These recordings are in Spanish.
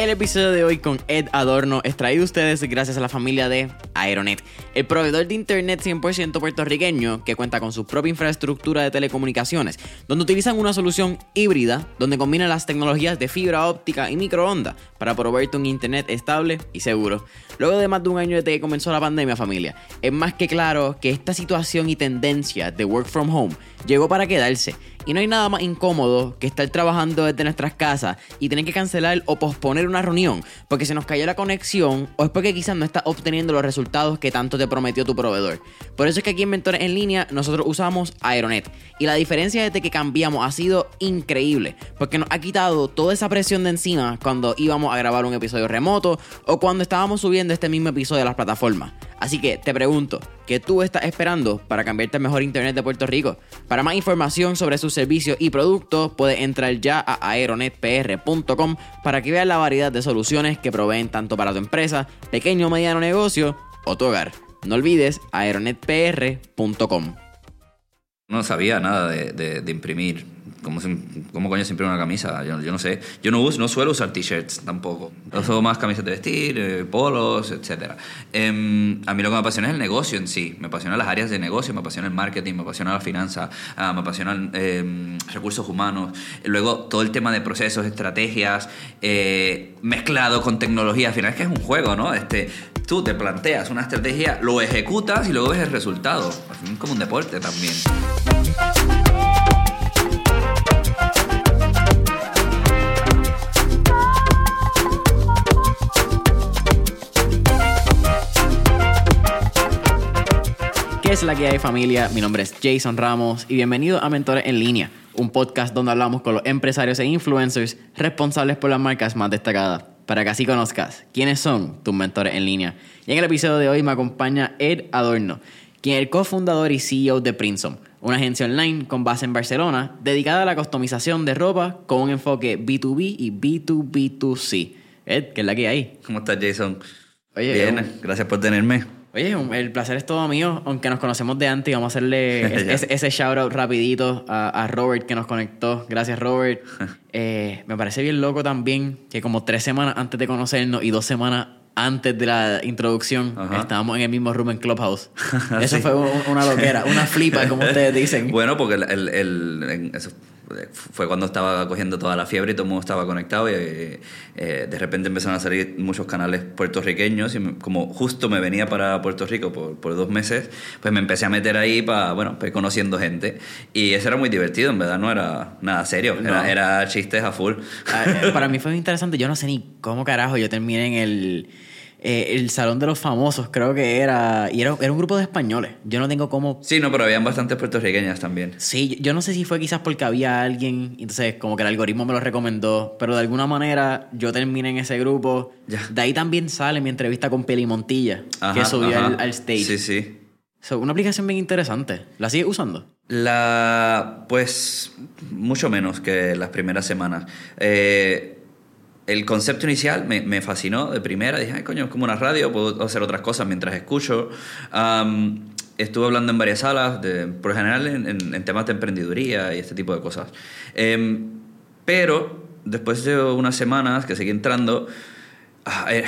El episodio de hoy con Ed Adorno es traído a ustedes gracias a la familia de Aeronet, el proveedor de internet 100% puertorriqueño que cuenta con su propia infraestructura de telecomunicaciones, donde utilizan una solución híbrida donde combina las tecnologías de fibra óptica y microondas para proveerte un internet estable y seguro. Luego de más de un año desde que comenzó la pandemia, familia, es más que claro que esta situación y tendencia de work from home llegó para quedarse y no hay nada más incómodo que estar trabajando desde nuestras casas y tener que cancelar o posponer una reunión porque se nos cayó la conexión o es porque quizás no estás obteniendo los resultados que tanto te prometió tu proveedor. Por eso es que aquí en Mentores en Línea nosotros usamos Aeronet y la diferencia desde que cambiamos ha sido increíble porque nos ha quitado toda esa presión de encima cuando íbamos a grabar un episodio remoto o cuando estábamos subiendo este mismo episodio a las plataformas. Así que te pregunto, ¿qué tú estás esperando para cambiarte al mejor internet de Puerto Rico? Para más información sobre sus servicios y productos, puedes entrar ya a aeronetpr.com para que veas la variedad de soluciones que proveen tanto para tu empresa, pequeño o mediano negocio o tu hogar. No olvides aeronetpr.com. No sabía nada de, de, de imprimir ¿Cómo, ¿Cómo, coño se imprime una camisa? Yo, yo no sé. Yo no, uso, no suelo usar t-shirts tampoco. Uso más camisas de vestir, eh, polos, etc. Eh, a mí lo que me apasiona es el negocio en sí. Me apasiona las áreas de negocio, me apasiona el marketing, me apasiona la finanza, uh, me apasionan eh, recursos humanos. Luego todo el tema de procesos, estrategias, eh, mezclado con tecnología. Al final es que es un juego, ¿no? Este, tú te planteas una estrategia, lo ejecutas y luego ves el resultado. Es como un deporte también. ¿Qué es la que hay familia? Mi nombre es Jason Ramos y bienvenido a Mentores en Línea, un podcast donde hablamos con los empresarios e influencers responsables por las marcas más destacadas, para que así conozcas quiénes son tus mentores en línea. Y en el episodio de hoy me acompaña Ed Adorno, quien es el cofundador y CEO de Princeton, una agencia online con base en Barcelona dedicada a la customización de ropa con un enfoque B2B y B2B2C. Ed, ¿qué es la que hay? ¿Cómo estás, Jason? Oye, Bien, un- gracias por tenerme. Oye, el placer es todo mío, aunque nos conocemos de antes y vamos a hacerle ese, ese shout out rapidito a, a Robert que nos conectó. Gracias Robert. Eh, me parece bien loco también que como tres semanas antes de conocernos y dos semanas antes de la introducción Ajá. estábamos en el mismo room en Clubhouse. Eso Sí. fue un- una loquera, una flipa como ustedes dicen. Bueno, porque el, el- el- eso fue cuando estaba cogiendo toda la fiebre y todo el mundo estaba conectado y eh, eh, de repente empezaron a salir muchos canales puertorriqueños y como justo me venía para Puerto Rico por, por dos meses, pues me empecé a meter ahí para, bueno, pues conociendo gente y eso era muy divertido, en verdad no era nada serio, No. era, era chistes a full. Ah, eh, Para mí fue muy interesante. Yo no sé ni cómo carajo yo terminé en el, eh, el Salón de los Famosos, creo que era. Y era, era un grupo de españoles. Yo no tengo cómo Sí, no, pero habían bastantes puertorriqueñas también. Sí, yo no sé si fue quizás porque había alguien, entonces como que el algoritmo me lo recomendó, pero de alguna manera yo terminé en ese grupo. Ya. De ahí también sale mi entrevista con Peli Montilla, que Ajá, subió ajá. al, al stage. Sí, sí. So, una aplicación bien interesante. ¿La sigues usando? La, pues, mucho menos que las primeras semanas. Eh, el concepto inicial me, fascinó de primera. Dije, ay, coño, es como una radio, puedo hacer otras cosas mientras escucho. Estuve hablando en varias salas, de, por general en, en- en temas de emprendeduría y este tipo de cosas. Em, pero después de unas semanas que seguí entrando, ah, eh,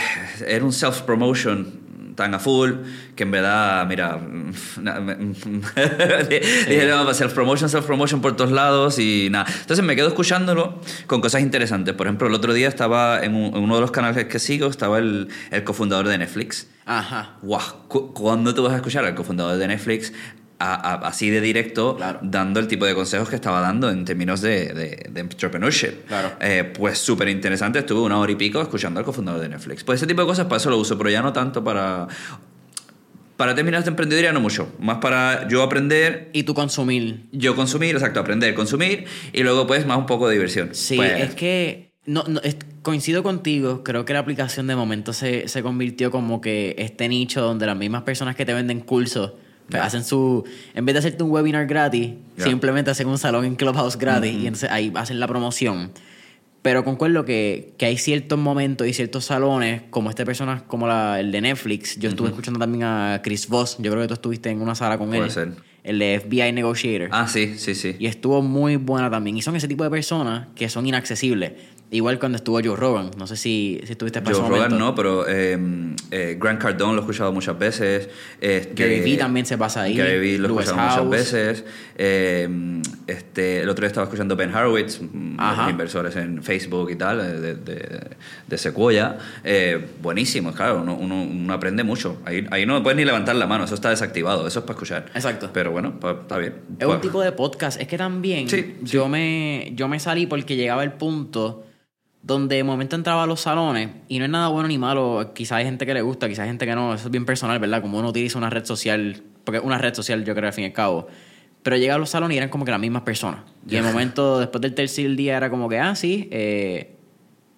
era un self-promotion tan a full que en verdad, mira, na- me- dije, no, self-promotion, self-promotion por todos lados y nada. Entonces me quedo escuchándolo con cosas interesantes. Por ejemplo, el otro día estaba en, un- en uno de los canales que sigo, estaba el, el cofundador de Netflix. Ajá. Cu- ¿cuándo tú vas a escuchar al cofundador de Netflix a- a- así de directo Claro. dando el tipo de consejos que estaba dando en términos de, de, de entrepreneurship? Claro. Eh, pues súper interesante, estuve una hora y pico escuchando al cofundador de Netflix. Pues ese tipo de cosas para eso lo uso, pero ya no tanto para... Para términos de emprendeduría no mucho, más para yo aprender, Y tu consumir. yo consumir, exacto, aprender, consumir y luego pues más un poco de diversión. Sí, Pues, es que no, no, es- coincido contigo. Creo que la aplicación de momento se, se convirtió como que este nicho donde las mismas personas que te venden cursos pues, hacen su. En vez de hacerte un webinar gratis, simplemente hacen un salón en Clubhouse gratis y entonces ahí hacen la promoción. Pero concuerdo que, que hay ciertos momentos y ciertos salones, como esta persona, como la, el de Netflix. Yo estuve escuchando también a Chris Voss. Yo creo que tú estuviste en una sala con Puede él. ser. El de FBI Negotiator. Ah, sí, sí, sí. Y estuvo muy buena también. Y son ese tipo de personas que son inaccesibles. Igual cuando estuvo Joe Rogan. No sé si, si estuviste para Joe ese Rogan no, pero eh, eh, Grant Cardone lo he escuchado muchas veces. Este, Gary Vee también se pasa ahí. Gary Vee lo he escuchado muchas veces. Eh, este, el otro día estaba escuchando Ben Horowitz, de Ajá. los inversores en Facebook y tal, de, de, de Sequoia. Eh, buenísimo, claro, uno, uno- uno aprende mucho. Ahí, ahí no puedes ni levantar la mano, eso está desactivado, eso es para escuchar. Exacto. Pero bueno, está bien. Es un tipo de podcast. Es que también Sí, sí. Yo, me, yo me salí porque llegaba el punto donde de momento entraba a los salones y no es nada bueno ni malo. Quizás hay gente que le gusta, quizás hay gente que no. Eso es bien personal, ¿verdad? Como uno utiliza una red social, porque una red social yo creo al fin y al cabo. Pero llegaba a los salones y eran como que las mismas personas. Y de momento, después del tercer día, era como que, ah, sí, eh,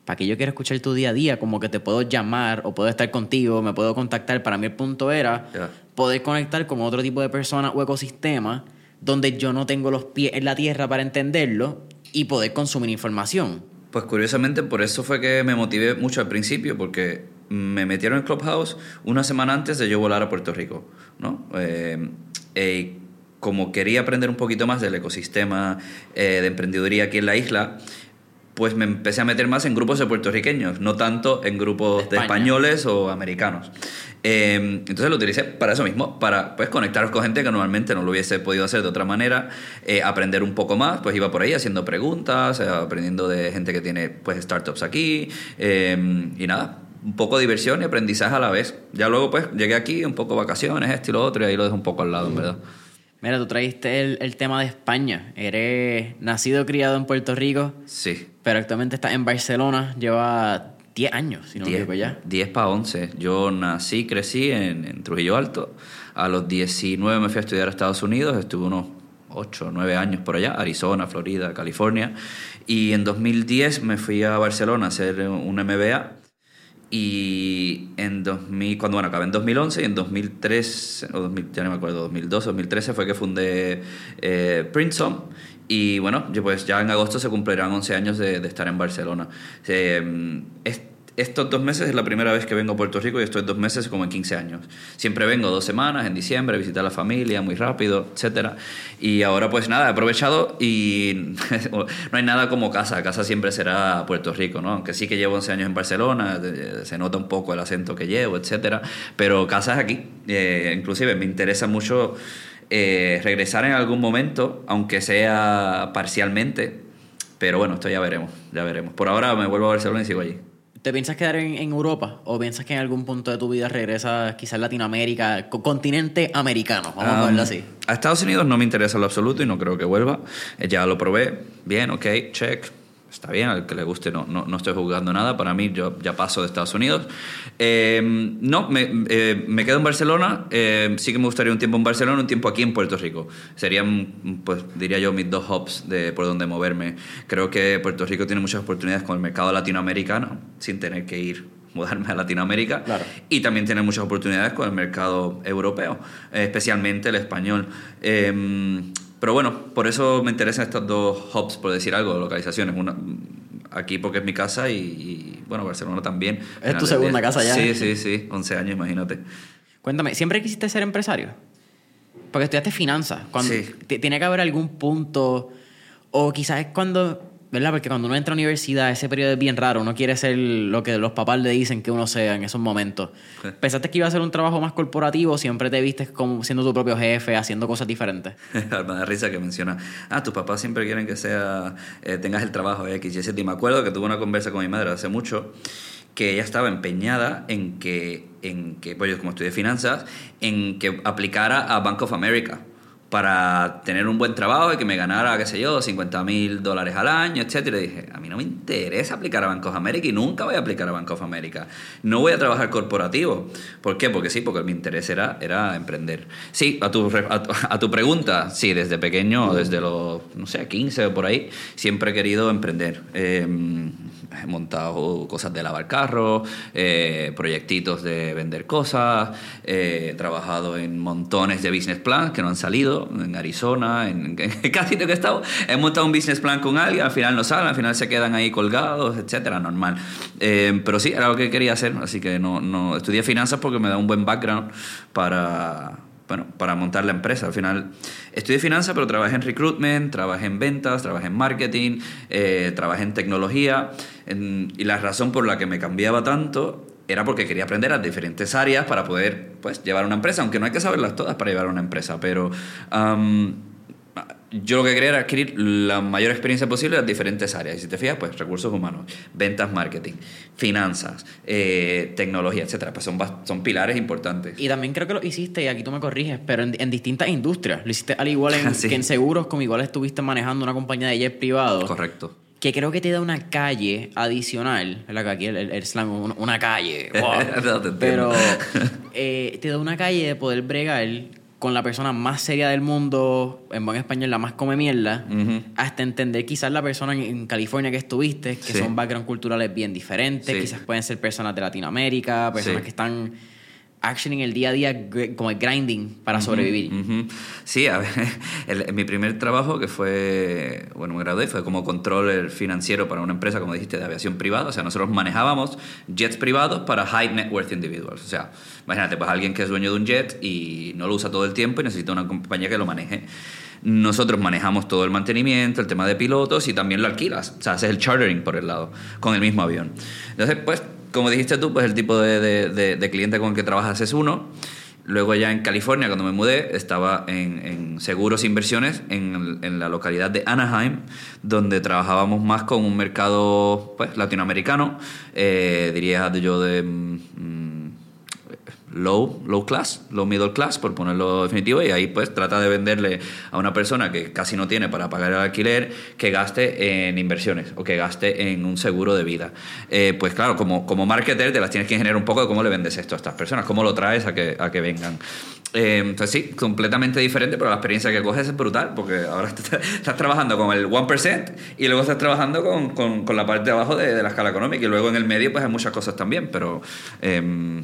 para que yo quiera escuchar tu día a día, como que te puedo llamar o puedo estar contigo, me puedo contactar. Para mí el punto era Ya. poder conectar con otro tipo de personas o ecosistemas donde yo no tengo los pies en la tierra para entenderlo y poder consumir información. Pues curiosamente por eso fue que me motivé mucho al principio, porque me metieron en Clubhouse una semana antes de yo volar a Puerto Rico, ¿no? Eh, eh, como quería aprender un poquito más del ecosistema eh, de emprendeduría aquí en la isla, pues me empecé a meter más en grupos de puertorriqueños, no tanto en grupos De españoles o americanos. Eh, entonces lo utilicé para eso mismo, para pues conectaros con gente que normalmente no lo hubiese podido hacer de otra manera, eh, aprender un poco más, pues iba por ahí haciendo preguntas, eh, aprendiendo de gente que tiene pues startups aquí eh, y nada. Un poco de diversión y aprendizaje a la vez. Ya luego, pues, llegué aquí, un poco vacaciones, esto y lo otro, y ahí lo dejo un poco al lado, en verdad. Mira, tú trajiste el, el tema de España. Eres nacido criado en Puerto Rico, Sí. pero actualmente estás en Barcelona. Lleva 10 años, si no me 10, equivoco ya. 10 para 11. Yo nací, crecí en, en Trujillo Alto. A los 19 me fui a estudiar a Estados Unidos. Estuve unos 8 o 9 años por allá, Arizona, Florida, California. Y en 2010 me fui a Barcelona a hacer un MBA. Y en 2000, cuando bueno, acabé en 2011 y en 2003, o 2000, ya no me acuerdo, 2012, 2013 fue que fundé eh, Princeton. Y bueno, pues ya en agosto se cumplirán 11 años de, de estar en Barcelona. Eh, estos dos meses es la primera vez que vengo a Puerto Rico y estoy dos meses como en 15 años. Siempre vengo dos semanas en diciembre a visitar a la familia, muy rápido, etcétera. Y ahora pues nada, he aprovechado y no hay nada como casa. Casa siempre será Puerto Rico, ¿no? Aunque sí que llevo 11 años en Barcelona, se nota un poco el acento que llevo, etcétera. Pero casa es aquí. Eh, inclusive me interesa mucho eh, regresar en algún momento, aunque sea parcialmente. Pero bueno, esto ya veremos, ya veremos. Por ahora me vuelvo a Barcelona y sigo allí. ¿Te piensas quedar en, en Europa o piensas que en algún punto de tu vida regresas quizás a Latinoamérica, co- continente americano? Vamos a Um, ponerlo así. A Estados Unidos no me interesa en lo absoluto y no creo que vuelva. Eh, Ya lo probé. Bien, ok, check. Está bien, al que le guste no, no, no estoy juzgando nada. Para mí yo ya paso de Estados Unidos. Eh, no, me, eh, me quedo en Barcelona. Eh, sí que me gustaría un tiempo en Barcelona, un tiempo aquí en Puerto Rico. Serían, pues diría yo, mis dos hubs de por donde moverme. Creo que Puerto Rico tiene muchas oportunidades con el mercado latinoamericano sin tener que ir mudarme a Latinoamérica Claro. y también tiene muchas oportunidades con el mercado europeo, especialmente el español. Pero bueno, por eso me interesan estos dos hubs, por decir algo, localizaciones. Una, aquí porque es mi casa y, y, bueno, Barcelona también. Es tu segunda casa ya. Sí, sí, sí, 11 años, imagínate. Cuéntame, ¿siempre quisiste ser empresario? Porque estudiaste finanzas. Cuando, Sí. ti- Tiene que haber algún punto, o quizás es cuando, ¿verdad? Porque cuando uno entra a la universidad, ese periodo es bien raro. Uno quiere ser lo que los papás le dicen que uno sea en esos momentos. Sí. ¿Pensaste que iba a ser un trabajo más corporativo? ¿Siempre te viste como siendo tu propio jefe, haciendo cosas diferentes? me da risa que menciona, ah, tus papás siempre quieren que sea, eh, tengas el trabajo X y Z. Y me acuerdo que tuve una conversa con mi madre hace mucho que ella estaba empeñada en que, en que pues yo como estudié finanzas, en que aplicara a Bank of America para tener un buen trabajo y que me ganara, qué sé yo, 50 mil dólares al año, etcétera. Y dije, a mí no me interesa aplicar a Bank of America y nunca voy a aplicar a Bank of America. No voy a trabajar corporativo. ¿Por qué? Porque sí, porque mi interés era, era emprender. Sí, a tu, a, a tu pregunta, sí, desde pequeño, desde los, no sé, 15 o por ahí, siempre he querido emprender. Eh, he montado cosas de lavar carros, eh, proyectitos de vender cosas, eh, he trabajado en montones de business plans que no han salido, en Arizona, en, en casi sitio que he estado. He montado un business plan con alguien, al final no salen, al final se quedan ahí colgados, etcétera, normal. Eh, pero sí, era lo que quería hacer, así que no, no estudié finanzas porque me da un buen background para bueno, para montar la empresa. Al final, estudié finanzas, pero trabajé en recruitment, trabajé en ventas, trabajé en marketing, eh, trabajé en tecnología. y la razón por la que me cambiaba tanto era porque quería aprender las diferentes áreas para poder pues, llevar una empresa, aunque no hay que saberlas todas para llevar una empresa, pero yo lo que quería era adquirir la mayor experiencia posible en las diferentes áreas. Y si te fijas, pues recursos humanos, ventas, marketing, finanzas, eh, tecnología, etcétera. Pues son, son pilares importantes. Y también creo que lo hiciste, y aquí tú me corriges, pero en, distintas industrias. Lo hiciste al igual en, que en seguros, como igual estuviste manejando una compañía de jet privado. Correcto. Que creo que te da una calle adicional, ¿verdad? Que aquí el, slang, una, calle. pero eh, te da una calle de poder bregar con la persona más seria del mundo, en buen español la más come mierda, hasta entender quizás la persona en, California que estuviste, que son backgrounds culturales bien diferentes, quizás pueden ser personas de Latinoamérica, personas que están action en el día a día como el grinding para sobrevivir. Sí, a ver, mi primer trabajo que fue, bueno, me gradué, fue como control financiero para una empresa, como dijiste, de aviación privada. O sea, nosotros manejábamos jets privados para high net worth individuals. O sea, imagínate, pues alguien que es dueño de un jet y no lo usa todo el tiempo y necesita una compañía que lo maneje. Nosotros manejamos todo el mantenimiento, el tema de pilotos y también lo alquilas. O sea, haces el chartering por el lado, con el mismo avión. Entonces, pues como dijiste tú, pues el tipo de, cliente con el que trabajas es uno. Luego ya en California, cuando me mudé, estaba en, seguros e inversiones en, la localidad de Anaheim, donde trabajábamos más con un mercado pues, latinoamericano, eh, diría yo de... Mm, low, low class, low middle class, por ponerlo definitivo, y ahí pues trata de venderle a una persona que casi no tiene para pagar el alquiler que gaste en inversiones o que gaste en un seguro de vida. Eh, pues claro, como, como marketer te las tienes que generar un poco de cómo le vendes esto a estas personas, cómo lo traes a que, a que vengan. Eh, entonces sí, completamente diferente, pero la experiencia que coges es brutal, porque ahora estás trabajando con el 1% y luego estás trabajando con, con, con la parte de abajo de, de, la escala económica y luego en el medio pues hay muchas cosas también, pero eh,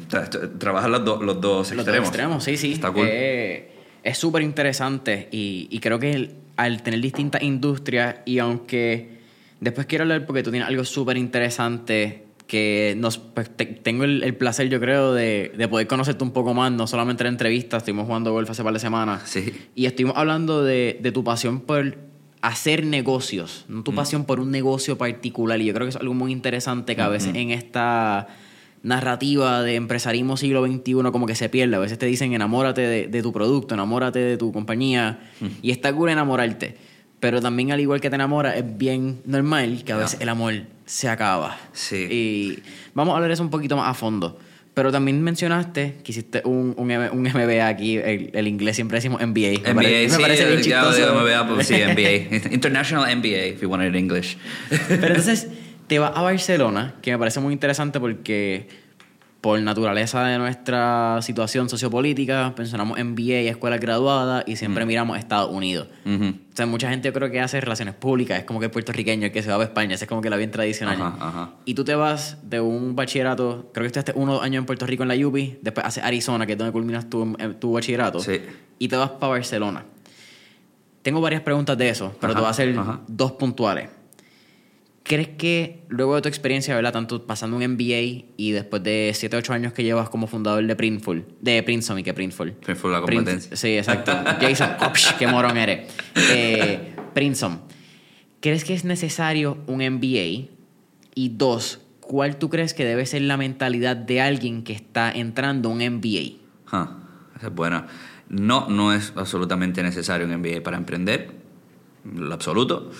trabajas los, los dos extremos. Los dos extremos, sí, sí. Está cool. Eh, es súper interesante y, y, creo que al tener distintas industrias y aunque después quiero hablar porque tú tienes algo súper interesante que nos, pues, tengo el, placer, yo creo, de, de, poder conocerte un poco más, no solamente en entrevistas, estuvimos jugando golf hace par de semanas. Sí. Y estuvimos hablando de, de tu pasión por hacer negocios, no tu mm. pasión por un negocio particular. Y yo creo que es algo muy interesante que a veces en esta narrativa de empresarismo siglo XXI como que se pierde. A veces te dicen enamórate de, de tu producto, enamórate de tu compañía. Mm. Y está cool enamorarte. Pero también al igual que te enamora, es bien normal que a veces el amor se acaba. Sí. Y vamos a hablar eso un poquito más a fondo. Pero también mencionaste que hiciste un, un, un MBA aquí, el, inglés siempre decimos MBA. MBA, me sí, parece bien chistoso. MBA, pues sí, MBA. International MBA, if you want it in English. Pero entonces, te vas a Barcelona, que me parece muy interesante porque por naturaleza de nuestra situación sociopolítica, mencionamos MBA y escuela graduada y siempre miramos Estados Unidos. O sea, mucha gente creo que hace relaciones públicas, es como que es puertorriqueño que se va a España, es como que la bien tradicional. Y tú te vas de un bachillerato, creo que estuviste unos años en Puerto Rico en la UPI, después haces Arizona, que es donde culminas tu, tu bachillerato, y te vas para Barcelona. Tengo varias preguntas de eso, pero te voy a hacer dos puntuales. ¿Crees que luego de tu experiencia, ¿verdad? Tanto pasando un MBA y después de 7 8 años que llevas como fundador de Printful, de Princeton y que Printful. Printful, la competencia. sí, exacto. Jason, qué morón eres. Eh. ¿Crees que es necesario un MBA? Y dos, ¿cuál tú crees que debe ser la mentalidad de alguien que está entrando a un MBA? esa es buena. No, no es absolutamente necesario un MBA para emprender, lo absoluto.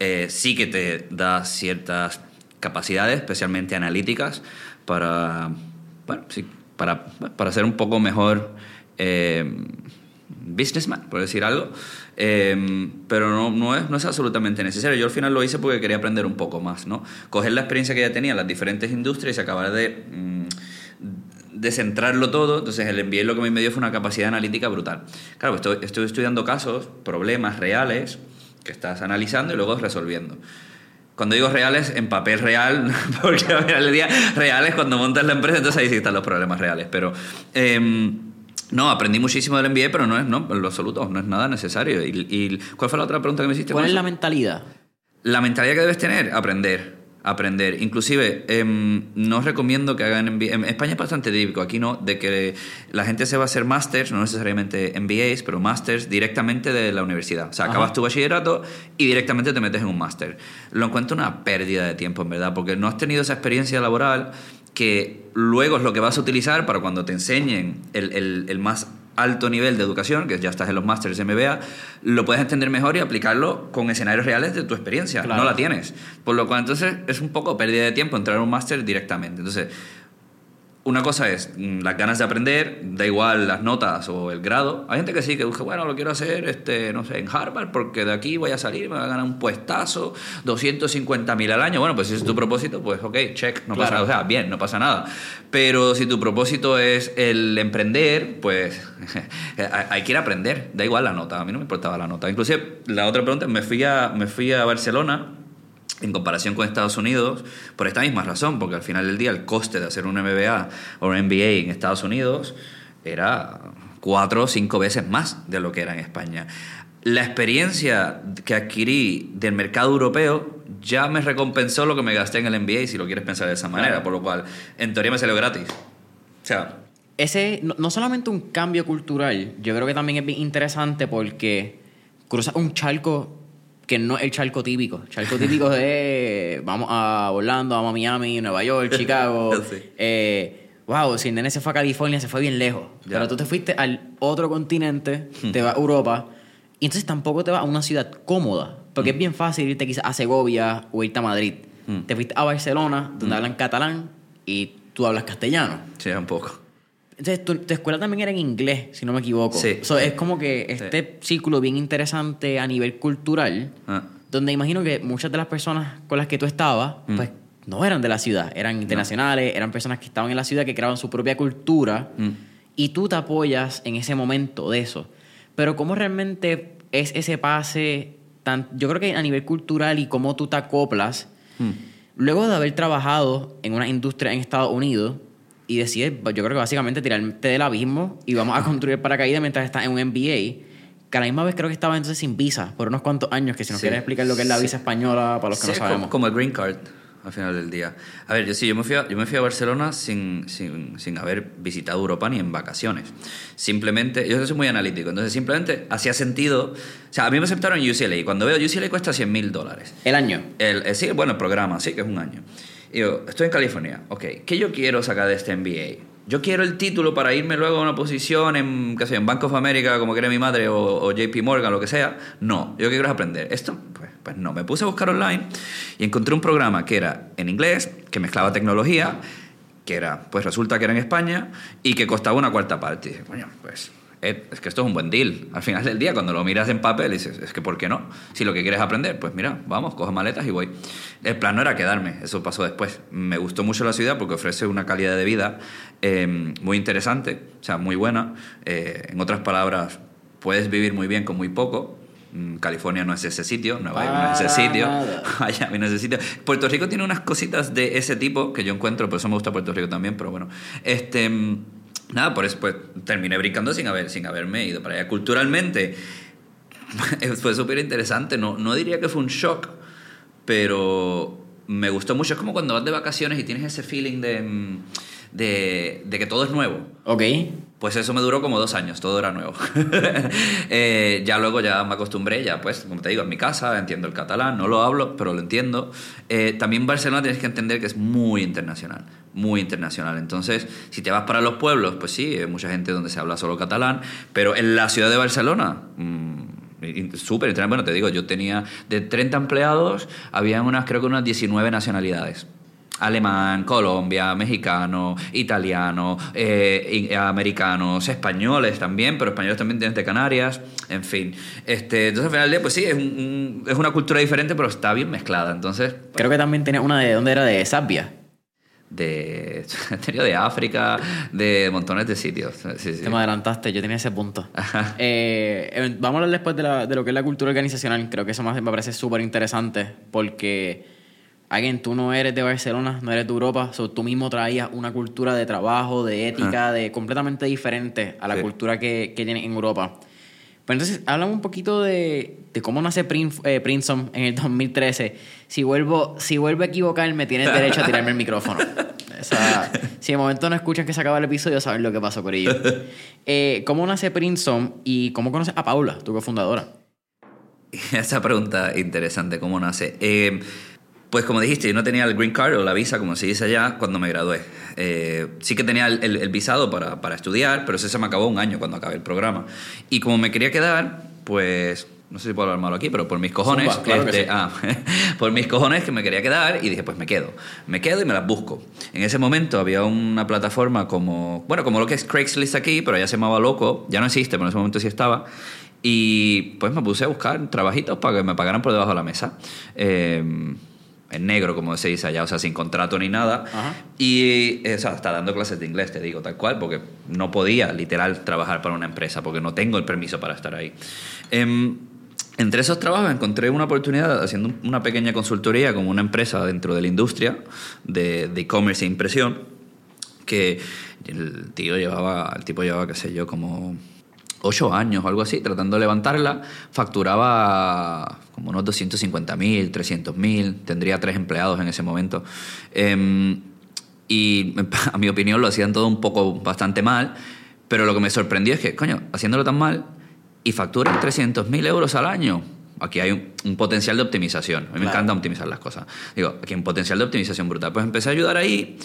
Eh, sí que te da ciertas capacidades, especialmente analíticas, para, bueno, sí, para, para ser un poco mejor eh, businessman, por decir algo. Eh, pero no, no, es, no es absolutamente necesario. Yo al final lo hice porque quería aprender un poco más, ¿no? Coger la experiencia que ya tenía en las diferentes industrias y acabar de... Mm, de centrarlo todo, entonces el MBA lo que me dio fue una capacidad analítica brutal. Claro, estoy, estoy estudiando casos, problemas reales, que estás analizando y luego resolviendo. Cuando digo reales, en papel real, porque al final del día real es cuando montas la empresa, entonces ahí sí están los problemas reales. Pero em, no, aprendí muchísimo del MBA, pero no es, no, en lo absoluto, no es nada necesario. ¿Y, ¿Y, cuál fue la otra pregunta que me hiciste? ¿Cuál es la mentalidad? La mentalidad que debes tener, aprender. Aprender. Inclusive, em, no os recomiendo que hagan MBA. En España es bastante típico, aquí no, de que la gente se va a hacer másters, no necesariamente MBAs, pero másters directamente de la universidad. O sea, acabas tu bachillerato y directamente te metes en un máster. Lo encuentro una pérdida de tiempo, en verdad, porque no has tenido esa experiencia laboral que luego es lo que vas a utilizar para cuando te enseñen el, el, el más alto nivel de educación, que ya estás en los másteres MBA, lo puedes entender mejor y aplicarlo con escenarios reales de tu experiencia. No la tienes. Por lo cual, entonces, es un poco pérdida de tiempo entrar a un máster directamente. Entonces, una cosa es mm, las ganas de aprender, da igual las notas o el grado. Hay gente que sí, que dice, bueno, lo quiero hacer, este, no sé, en Harvard, porque de aquí voy a salir, me voy a ganar un puestazo, 250 mil al año. Bueno, pues si es tu propósito, pues ok, check, no pasa nada. O sea, bien, no pasa nada. Pero si tu propósito es el emprender, pues hay que ir a aprender. Da igual la nota, a mí no me importaba la nota. Inclusive, la otra pregunta, me fui a, me fui a Barcelona en comparación con Estados Unidos por esta misma razón, porque al final del día el coste de hacer un MBA o un MBA en Estados Unidos era cuatro o cinco veces más de lo que era en España. La experiencia que adquirí del mercado europeo ya me recompensó lo que me gasté en el MBA, si lo quieres pensar de esa manera, por lo cual en teoría me salió gratis. O sea, ese no, no solamente un cambio cultural, yo creo que también es bien interesante porque cruza un charco que no es el charco típico. Charco típico de vamos a Orlando, vamos a Miami, Nueva York, Chicago. eh, wow, si el nene se fue a California, se fue bien lejos. Pero tú te fuiste al otro continente, te vas a Europa, y entonces tampoco te vas a una ciudad cómoda. Porque es bien fácil irte quizás a Segovia o irte a Madrid. Te fuiste a Barcelona, donde hablan catalán, y tú hablas castellano. Sí, un poco. Entonces, tu, tu, escuela también era en inglés, si no me equivoco. Sí. So, es como que este círculo bien interesante a nivel cultural, Ah. donde imagino que muchas de las personas con las que tú estabas, Mm. pues no eran de la ciudad, eran internacionales, eran personas que estaban en la ciudad, que creaban su propia cultura, Mm. y tú te apoyas en ese momento de eso. Pero ¿cómo realmente es ese pase, tan, yo creo que a nivel cultural y cómo tú te acoplas, Mm. luego de haber trabajado en una industria en Estados Unidos, y decides, yo creo que básicamente tirarte del abismo y vamos a construir paracaídas mientras estás en un MBA. Que a la misma vez creo que estaba entonces sin visa por unos cuantos años, que si nos Sí. quieres explicar lo que es la visa española para los que Sí, no como- sabemos. Como el green card al final del día. A ver, yo sí, yo me fui a, yo me fui a Barcelona sin, sin, sin haber visitado Europa ni en vacaciones. Simplemente, yo soy muy analítico, entonces simplemente hacía sentido. O sea, a mí me aceptaron UCLA y cuando veo UCLA cuesta 100 mil dólares. El año. El, eh, sí, bueno, el programa, sí, que es un año. Yo, estoy en California, ok, ¿qué yo quiero sacar de este MBA? Yo quiero el título para irme luego a una posición en, qué sé, en Bank of America, como quiere mi madre, o, o JP Morgan, lo que sea. No, yo quiero aprender. Esto, pues, pues no. Me puse a buscar online y encontré un programa que era en inglés, que mezclaba tecnología, que era, pues resulta que era en España, y que costaba una cuarta parte. Y dije, coño, pues eh, es que esto es un buen deal. Al final del día, cuando lo miras en papel, dices, es que ¿por qué no? Si lo que quieres aprender, pues mira, vamos, cojo maletas y voy. El plan no era quedarme, eso pasó después. Me gustó mucho la ciudad porque ofrece una calidad de vida eh, muy interesante, o sea, muy buena. Eh, en otras palabras, puedes vivir muy bien con muy poco. Mm, California no es ese sitio, Nueva York no es ese sitio. Miami no es ese sitio. Puerto Rico tiene unas cositas de ese tipo que yo encuentro, por eso me gusta Puerto Rico también, pero bueno. Este, mm, nada, por eso pues, terminé brincando sin, haber, sin haberme ido para allá. Culturalmente fue súper interesante, no, no diría que fue un shock, pero me gustó mucho. Es como cuando vas de vacaciones y tienes ese feeling de, mm, de, de que todo es nuevo. Ok. Pues eso me duró como dos años, todo era nuevo. Eh, ya luego ya me acostumbré, ya pues, como te digo, en mi casa, entiendo el catalán, no lo hablo, pero lo entiendo. Eh, también Barcelona tienes que entender que es muy internacional, muy internacional. Entonces, si te vas para los pueblos, pues sí, hay mucha gente donde se habla solo catalán, pero en la ciudad de Barcelona... mm, y- Súper internacional. Bueno, te digo, yo tenía de 30 empleados, había unas, creo que unas 19 nacionalidades alemán, Colombia, mexicano, italiano, eh, americanos, españoles también, pero españoles también tienes de Canarias, en fin. Este, entonces al final del día, pues sí, es, un- es una cultura diferente, pero está bien mezclada. Entonces, Creo que también tenía una de, ¿dónde era? De Zambia. De, de África, de montones de sitios. Sí, sí. Te me adelantaste, yo tenía ese punto. Eh, vamos a hablar después de, la- de lo que es la cultura organizacional. Creo que eso me parece súper interesante porque, alguien, tú no eres de Barcelona, no eres de Europa, so, tú mismo traías una cultura de trabajo, de ética, de completamente diferente a la Sí. cultura que, que tienen en Europa. Pues entonces, háblame un poquito de, de cómo nace Prin- eh, en el 2013. Si vuelvo, si vuelvo a equivocarme, tienes derecho a tirarme el micrófono. O sea, si de momento no escuchan que se acaba el episodio, saben lo que pasó con ellos. Eh, ¿Cómo nace Princeton y cómo conoces a Paula, tu cofundadora? Esa pregunta interesante, ¿cómo nace? Eh, pues como dijiste, yo no tenía el green card o la visa, como se dice allá, cuando me gradué. Eh, sí que tenía el, el- el visado para, para estudiar, pero ese se me acabó un año cuando acabé el programa. Y como me quería quedar, pues... No sé si puedo hablar malo aquí, pero por mis cojones... Zumba, claro este, sí. ah, por mis cojones que me quería quedar y dije, pues me quedo. Me quedo y me las busco. En ese momento había una plataforma como... Bueno, como lo que es Craigslist aquí, pero ya se llamaba Loco. Ya no existe, pero en ese momento sí estaba. Y pues me puse a buscar trabajitos para que me pagaran por debajo de la mesa. Eh, en negro, como se dice allá, o sea, sin contrato ni nada. Ajá. Y, eh, o sea, está dando clases de inglés, te digo, tal cual, porque no podía literal trabajar para una empresa, porque no tengo el permiso para estar ahí. Em, entre esos trabajos encontré una oportunidad haciendo un- una pequeña consultoría con una empresa dentro de la industria de de e-commerce e impresión que el tío llevaba, el tipo llevaba, qué sé yo, como ocho años o algo así, tratando de levantarla, facturaba como unos 250 mil, 300 mil, tendría tres empleados en ese momento. Em, y a mi opinión lo hacían todo un poco bastante mal, pero lo que me sorprendió es que, coño, haciéndolo tan mal y facturan 300 mil euros al año. Aquí hay un, un potencial de optimización. A mí me Claro. encanta optimizar las cosas. Digo, aquí hay un potencial de optimización brutal. Pues empecé a ayudar ahí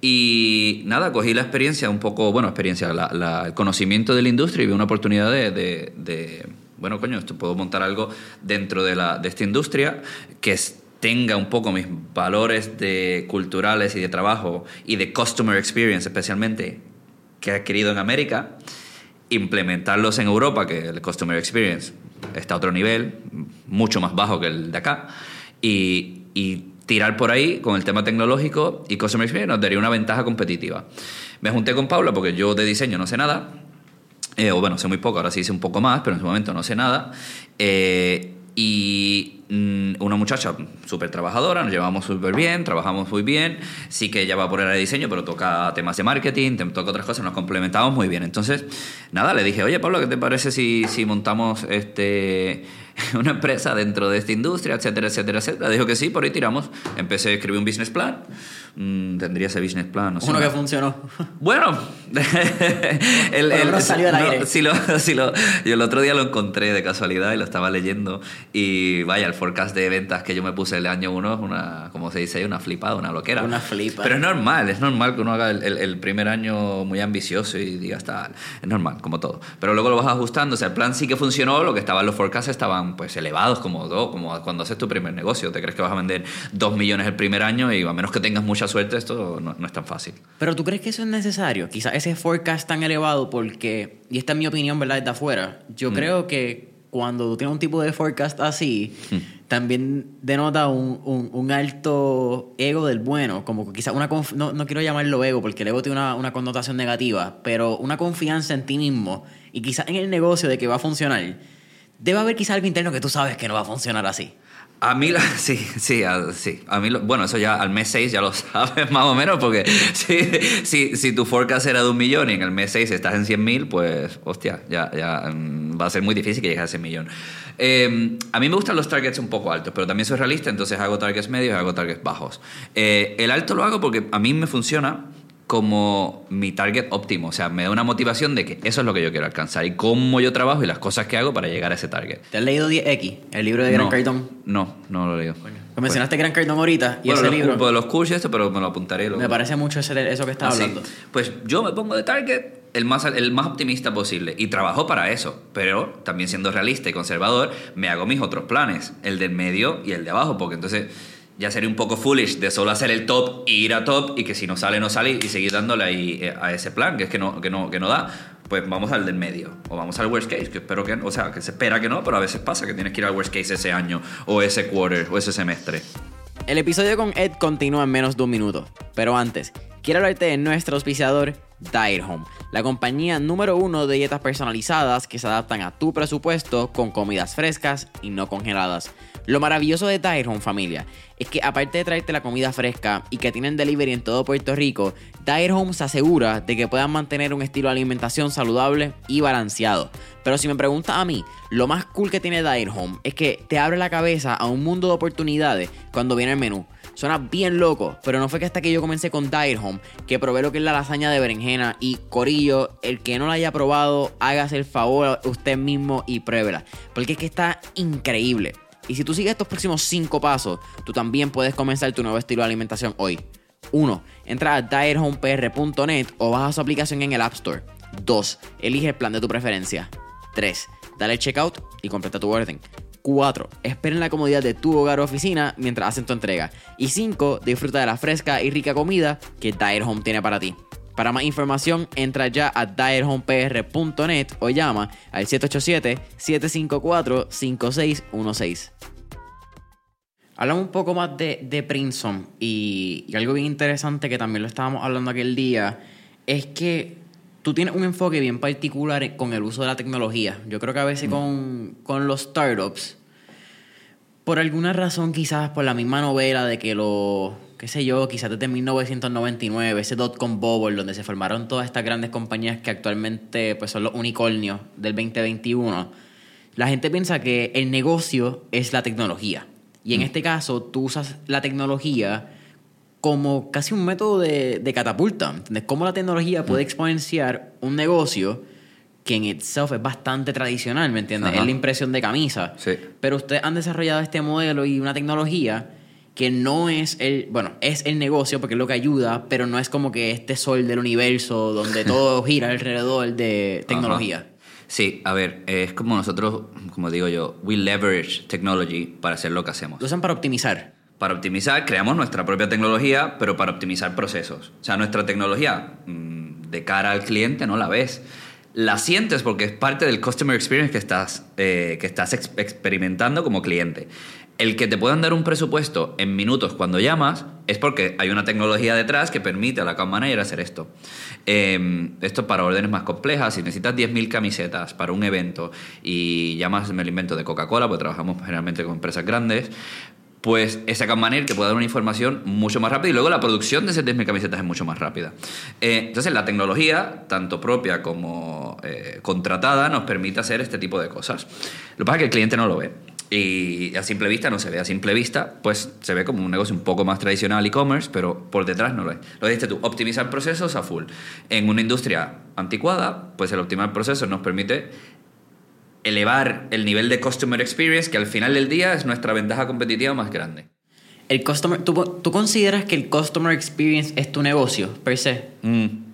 y nada, cogí la experiencia un poco, bueno, experiencia, la- la- el conocimiento de la industria y vi una oportunidad de, de- de, bueno, coño, esto puedo montar algo dentro de, la, de esta industria que es- tenga un poco mis valores de culturales y de trabajo y de customer experience especialmente que he adquirido en América implementarlos en Europa, que el Customer Experience está a otro nivel, mucho más bajo que el de acá, y, tirar por ahí con el tema tecnológico y Customer Experience nos daría una ventaja competitiva. Me junté con Paula porque yo de diseño no sé nada, eh, o bueno, sé muy poco, ahora sí sé un poco más, pero en ese momento no sé nada. Eh, y mm, una muchacha súper trabajadora, nos llevamos súper bien, trabajamos muy bien. Sí que ella va por área de diseño, pero toca temas de marketing, toca otras cosas, nos complementamos muy bien. Entonces, nada, le dije, oye, Pablo, ¿qué te parece si, si montamos este, una empresa dentro de esta industria, etcétera, etcétera, etcétera? Dijo que sí, por ahí tiramos. Empecé a escribir un business plan. Mm, tendría ese business plan, no sé. Uno que funcionó. bueno, el, lo menos salió al aire. sí lo, sí lo- yo el otro día lo encontré de casualidad y lo estaba leyendo. Y vaya, el forecast de ventas que yo me puse el año uno es una, como se dice ahí, una flipada, una loquera. Una flipa. Pero es normal, es normal que uno haga el, el- el primer año muy ambicioso y diga, está, es normal, como todo. Pero luego lo vas ajustando, o sea, el plan sí que funcionó, lo que estaban los forecasts estaban pues elevados, como, como cuando haces tu primer negocio. Te crees que vas a vender 2 millones el primer año y a menos que tengas mucha suerte, esto no- no es tan fácil. Pero tú crees que eso es necesario? Quizás ese forecast tan elevado porque, y esta es mi opinión, ¿verdad? Desde afuera, yo Mm. creo que cuando tú tienes un tipo de forecast así, también denota un, un- un alto ego del bueno, como que quizás una, no, no quiero llamarlo ego porque el ego tiene una, una connotación negativa, pero una confianza en ti mismo y quizás en el negocio de que va a funcionar. Debe haber quizás algo interno que tú sabes que no va a funcionar así. A mí, sí, sí, a, sí. A mí, bueno, eso ya al mes 6 ya lo sabes más o menos, porque si, si, si tu forecast era de un millón y en el mes 6 estás en 100 mil, pues, hostia, ya, ya mm, va a ser muy difícil que llegues a ese millón. Eh, a mí me gustan los targets un poco altos, pero también soy realista, entonces hago targets medios y hago targets bajos. Eh, el alto lo hago porque a mí me funciona como mi target óptimo, o sea, me da una motivación de que eso es lo que yo quiero alcanzar y cómo yo trabajo y las cosas que hago para llegar a ese target. ¿Te has leído 10X, el libro de Gran no? No, no lo he leído. Pues mencionaste Gran Cardone ahorita y bueno, ese los, libro cu- los cursos y esto, pero me lo apuntaré luego. me parece mucho ese- eso que estás Ah, sí. hablando. Pues yo me pongo de target el más, el más optimista posible y trabajo para eso, pero también siendo realista y conservador, me hago mis otros planes, el del medio y el de abajo, porque entonces ya sería un poco foolish de solo hacer el top y ir a top y que si no sale, no sale y seguir dándole ahí eh, a ese plan, que es que no, que no, que no da. Pues vamos al del medio o vamos al worst case, que espero que, o sea, que se espera que no, pero a veces pasa que tienes que ir al worst case ese año o ese quarter o ese semestre. El episodio con Ed continúa en menos de un minuto, pero antes, quiero hablarte de nuestro auspiciador, Diet Home, la compañía número uno de dietas personalizadas que se adaptan a tu presupuesto con comidas frescas y no congeladas. Lo maravilloso de Diet Home, familia, es que aparte de traerte la comida fresca y que tienen delivery en todo Puerto Rico, Diet Home se asegura de que puedan mantener un estilo de alimentación saludable y balanceado. Pero si me preguntas a mí, lo más cool que tiene Diet Home es que te abre la cabeza a un mundo de oportunidades cuando viene el menú. Suena bien loco, pero no fue que hasta que yo comencé con Diet Home que probé lo que es la lasaña de berenjena y corillo, el que no la haya probado, hágase el favor usted mismo y pruébela, porque es que está increíble. Y si tú sigues estos próximos 5 pasos, tú también puedes comenzar tu nuevo estilo de alimentación hoy. 1. Entra a diethomepr.net o baja su aplicación en el App Store. 2. Elige el plan de tu preferencia. 3. Dale checkout y completa tu orden. 4. Espera en la comodidad de tu hogar o oficina mientras hacen tu entrega. Y 5. Disfruta de la fresca y rica comida que Diet Home tiene para ti. Para más información, entra ya a diethomepr.net o llama al 787-754-5616. Hablamos un poco más de, de Princeton y, y algo bien interesante que también lo estábamos hablando aquel día es que tú tienes un enfoque bien particular con el uso de la tecnología. Yo creo que a veces con, con los startups, por alguna razón, quizás por la misma novela de que lo, qué sé yo, quizás desde 1999, ese dot-com bubble donde se formaron todas estas grandes compañías que actualmente pues, son los unicornios del 2021, la gente piensa que el negocio es la tecnología. Y en este caso, tú usas la tecnología como casi un método de, de catapulta. ¿Entiendes? Cómo la tecnología puede exponenciar un negocio que en itself es bastante tradicional, ¿me entiendes? Ajá. Es la impresión de camisa. Sí. Pero ustedes han desarrollado este modelo y una tecnología que no es el, bueno, es el negocio porque es lo que ayuda, pero no es como que este sol del universo donde todo gira alrededor de tecnología. Ajá. Sí, a ver, es como nosotros, como digo yo, we leverage technology para hacer lo que hacemos. Lo usan para optimizar. Para optimizar, creamos nuestra propia tecnología, pero para optimizar procesos. O sea, nuestra tecnología mm, de cara al cliente no la ves. La sientes porque es parte del customer experience que estás, eh, que estás ex- experimentando como cliente. El que te puedan dar un presupuesto en minutos cuando llamas es porque hay una tecnología detrás que permite a la account manager hacer esto. Eh, esto para órdenes más complejas. Si necesitas 10.000 camisetas para un evento y llamas, me lo invento, de Coca-Cola, porque trabajamos generalmente con empresas grandes, pues esa manager te puede dar una información mucho más rápida y luego la producción de esas 10.000 camisetas es mucho más rápida. Eh, entonces la tecnología, tanto propia como eh, contratada, nos permite hacer este tipo de cosas. Lo que pasa es que el cliente no lo ve. Y a simple vista no se ve. A simple vista, pues se ve como un negocio un poco más tradicional e-commerce, pero por detrás no lo es. Lo dijiste tú, optimizar procesos a full. En una industria anticuada, pues el optimizar procesos nos permite elevar el nivel de customer experience, que al final del día es nuestra ventaja competitiva más grande. El customer, ¿tú, ¿Tú consideras que el customer experience es tu negocio, per se? Mm.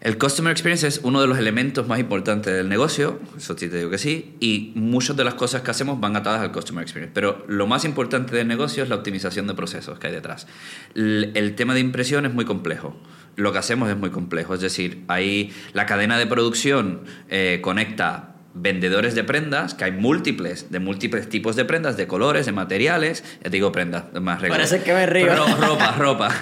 El customer experience es uno de los elementos más importantes del negocio, eso sí te digo que sí, y muchas de las cosas que hacemos van atadas al customer experience. Pero lo más importante del negocio es la optimización de procesos que hay detrás. El, el tema de impresión es muy complejo. Lo que hacemos es muy complejo, es decir, ahí la cadena de producción eh, conecta vendedores de prendas, que hay múltiples, de múltiples tipos de prendas, de colores, de materiales. Ya te digo prendas, más regular. Parece que me río. Pero no, ropa, ropa.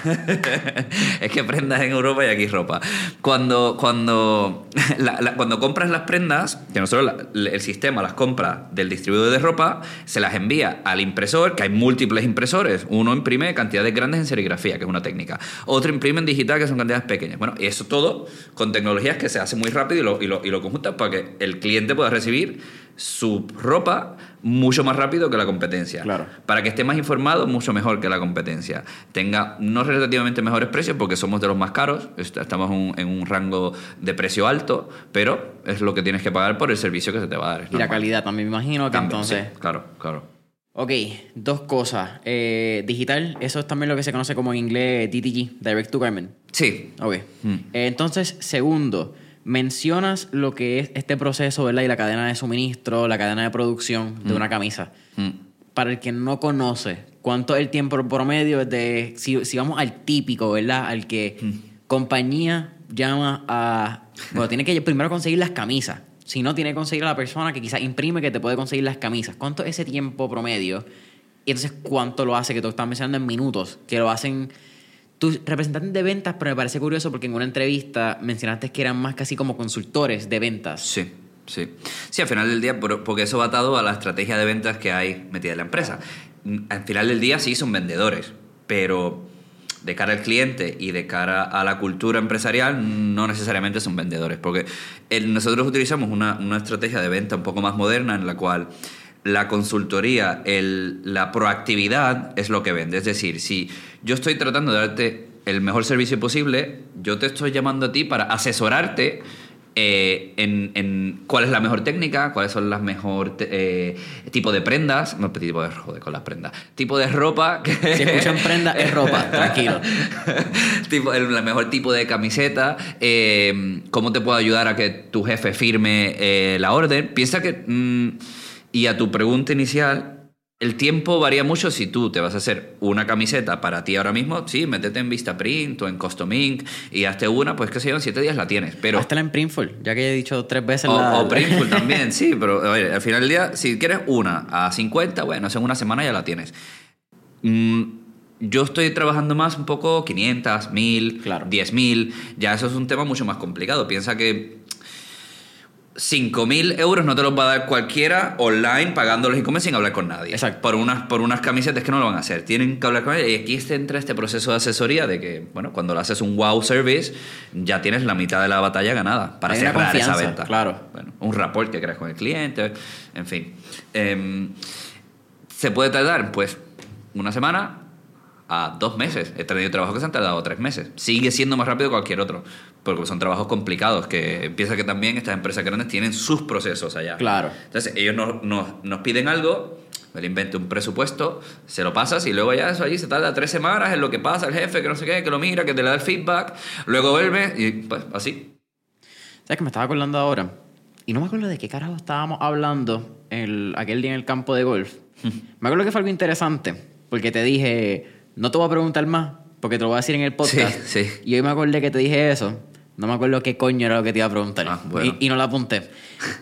es que prendas en Europa y aquí ropa. Cuando, cuando, la- la- cuando compras las prendas, que nosotros la- el sistema las compra del distribuidor de ropa, se las envía al impresor, que hay múltiples impresores. Uno imprime cantidades grandes en serigrafía, que es una técnica. Otro imprime en digital, que son cantidades pequeñas. Bueno, y eso todo con tecnologías que se hace muy rápido y lo, y lo, y lo conjunta para que el cliente pueda recibir su ropa mucho más rápido que la competencia. Claro. Para que esté más informado, mucho mejor que la competencia. Tenga no relativamente mejores precios porque somos de los más caros, est- estamos un- en un rango de precio alto, pero es lo que tienes que pagar por el servicio que se te va a dar. Y la calidad también, me imagino que También, entonces... sí, claro, claro. Ok, dos cosas. Eh, digital, eso es también lo que se conoce como en inglés DTG, Direct to Garment. Sí. Ok. Mm. Eh, entonces, segundo, mencionas lo que es este proceso, ¿verdad? Y la cadena de suministro, la cadena de producción de una camisa. Mm. Para el que no conoce, ¿cuánto es el tiempo promedio de, si, si vamos al típico, ¿verdad? Al que compañía llama a... Bueno, tiene que primero conseguir las camisas. Si no, tiene que conseguir a la persona que quizás imprime que te puede conseguir las camisas. ¿Cuánto es ese tiempo promedio? Y entonces, ¿cuánto lo hace? Que tú estás mencionando en minutos. Que lo hacen tus representantes de ventas, pero me parece curioso porque en una entrevista mencionaste que eran más casi como consultores de ventas. Sí, sí. Sí, al final del día, por- porque eso va atado a la estrategia de ventas que hay metida en la empresa. mm, al final del día sí son vendedores, pero de cara al cliente y de cara a la cultura empresarial no necesariamente son vendedores, porque el- nosotros utilizamos una, una estrategia de venta un poco más moderna en la cual la consultoría, el- la proactividad es lo que vende. Es decir, si yo estoy tratando de darte el mejor servicio posible, yo te estoy llamando a ti para asesorarte eh, en, en cuál es la mejor técnica, cuáles son las mejor eh, tipo de prendas, no tipo de joder con las prendas, tipo de ropa que Si escuchan prenda, es ropa, tranquilo. tipo, el, el mejor tipo de camiseta, eh, cómo te puedo ayudar a que tu jefe firme la orden. Piensa que, mm, y a tu pregunta inicial, el tiempo varía mucho si tú te vas a hacer una camiseta para ti ahora mismo, sí, métete en Vistaprint o en Custom Ink y hazte una, pues que sé yo, en siete días la tienes. Pero Hasta en Printful, ya que he dicho tres veces o, la... o Printful también, sí, pero a ver, al final del día, si quieres una a 50, bueno, en una semana ya la tienes. Mm, yo estoy trabajando más un poco 500, 1000, Claro. 10.000, ya eso es un tema mucho más complicado. Piensa que 5.000 euros no te los va a dar cualquiera online pagándolos y comer sin hablar con nadie. Exacto. Por unas, por unas camisetas que no lo van a hacer. Tienen que hablar con ellos. Y aquí entra este proceso de asesoría de que, bueno, cuando le haces un wow service, ya tienes la mitad de la batalla ganada para Hay cerrar esa venta. claro. Bueno, un rapport que creas con el cliente, en fin. Em, ¿Se puede tardar? Pues una semana a dos meses. He tenido trabajos que se han tardado tres meses. Sigue siendo más rápido que cualquier otro, porque son trabajos complicados, que piensa que también estas empresas grandes tienen sus procesos allá. Claro. Entonces ellos nos, nos, nos piden algo, me le invento un presupuesto, se lo pasas y luego ya eso allí se tarda tres semanas en lo que pasa el jefe, que no sé qué, que lo mira, que te le da el feedback, luego vuelve y pues así. ¿Sabes que me estaba acordando ahora? Y no me acuerdo de qué carajo estábamos hablando el, aquel día en el campo de golf. me acuerdo que fue algo interesante, porque te dije, no te voy a preguntar más, porque te lo voy a decir en el podcast. Sí, sí. Y hoy me acordé que te dije eso. No me acuerdo qué coño era lo que te iba a preguntar. Ah, bueno. y, y no lo apunté.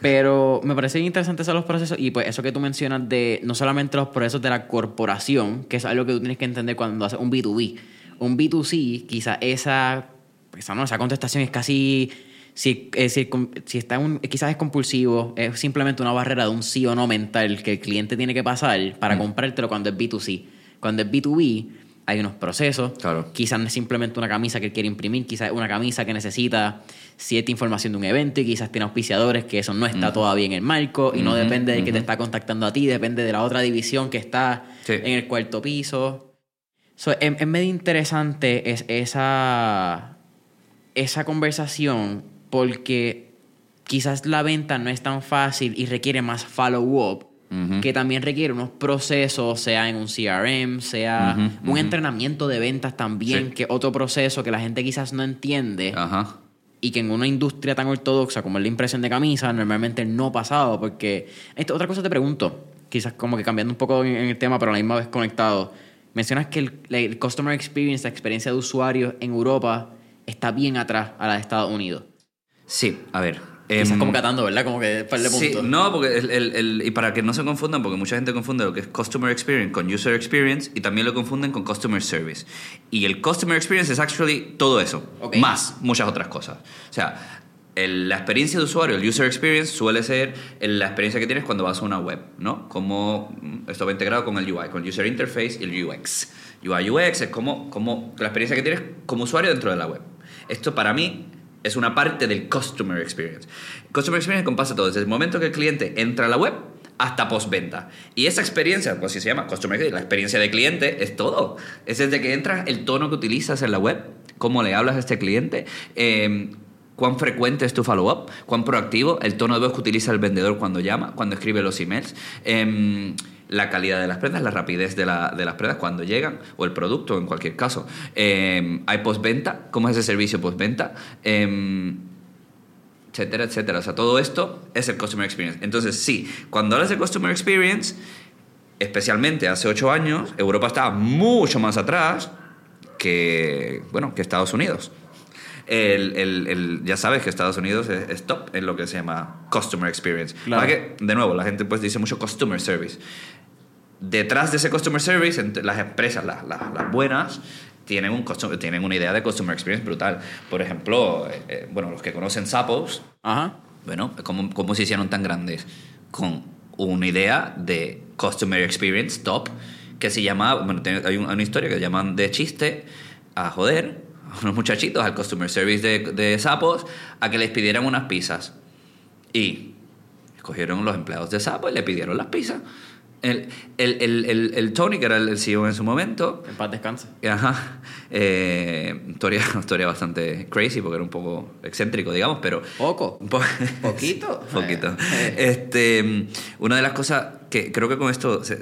Pero me parece bien interesante esos los procesos. Y pues eso que tú mencionas de no solamente los procesos de la corporación, que es algo que tú tienes que entender cuando haces un B2B. Un B2C, quizá esa, esa, no, esa contestación es casi si, eh, si, si está un, quizás es compulsivo, es simplemente una barrera de un sí o no mental que el cliente tiene que pasar para Mm. comprártelo cuando es B2C. Cuando es B2B, hay unos procesos. Claro. Quizás no es simplemente una camisa que él quiere imprimir, quizás es una camisa que necesita cierta información de un evento y quizás tiene auspiciadores que eso no está todavía en el marco y no depende del que te está contactando a ti, depende de la otra división que está Sí. en el cuarto piso. So, es, es medio interesante es esa, esa conversación porque quizás la venta no es tan fácil y requiere más follow-up, Que también requiere unos procesos, sea en un CRM, sea Ujú, un ujú. entrenamiento de ventas también, Sí. que otro proceso que la gente quizás no entiende Ajá. y que en una industria tan ortodoxa como es la impresión de camisa normalmente no pasado porque esto otra cosa te pregunto quizás como que cambiando un poco en, en el tema pero a la misma vez conectado mencionas que el, el customer experience la experiencia de usuario en Europa está bien atrás a la de Estados Unidos Sí, a ver. Quizás em, como catando verdad como que par de Sí, puntos no, porque el, el- el- y para que no se confundan, porque mucha gente confunde lo que es Customer Experience con User Experience y también lo confunden con Customer Service. Y el Customer Experience es actually todo eso, más muchas otras cosas. O sea, el- la experiencia de usuario, el User Experience, suele ser la experiencia que tienes cuando vas a una web, ¿no? Como mm, esto va integrado con el UI, con el User Interface y el UX. UI UX es como, como la experiencia que tienes como usuario dentro de la web. Esto para mí es una parte del Customer Experience. Customer Experience compasa todo, desde el momento que el cliente entra a la web hasta postventa. Y esa experiencia, pues así se llama, Customer Experience, la experiencia de cliente es todo. Es desde que entras, el tono que utilizas en la web, cómo le hablas a este cliente, eh, cuán frecuente es tu follow-up, cuán proactivo, el tono de voz que utiliza el vendedor cuando llama, cuando escribe los emails, em, la calidad de las prendas, la rapidez de, la- de las prendas cuando llegan, o el producto en cualquier caso. Em, hay postventa, cómo es ese servicio postventa, Em, etcétera, etcétera. O sea, todo esto es el Customer Experience. Entonces, sí, cuando hablas de Customer Experience, especialmente hace ocho años, Europa estaba mucho más atrás que, bueno, que Estados Unidos. El, el- el- ya sabes que Estados Unidos es, es top en lo que se llama Customer Experience. Claro. Para que, de nuevo, la gente pues dice mucho Customer Service. Detrás de ese Customer Service, las empresas, las, las- las buenas, tienen, un custom- tienen una idea de Customer Experience brutal. Por ejemplo, eh, eh, bueno, los que conocen Zappos, ajá bueno, ¿cómo, ¿cómo se hicieron tan grandes? Con una idea de Customer Experience top que se llamaba, bueno, hay un- una historia que llaman de chiste a joder a unos muchachitos al customer service de, de Sapos a que les pidieran unas pizzas. Y escogieron los empleados de Sapo y le pidieron las pizzas. El, el, el, el, Tony, que era el, CEO en su momento, En paz descanse. Ajá. Eh, historia, historia bastante crazy porque era un poco excéntrico, digamos, pero. Poco. un po- Poquito. Poquito. Eh. Este, una de las cosas que creo que con esto se-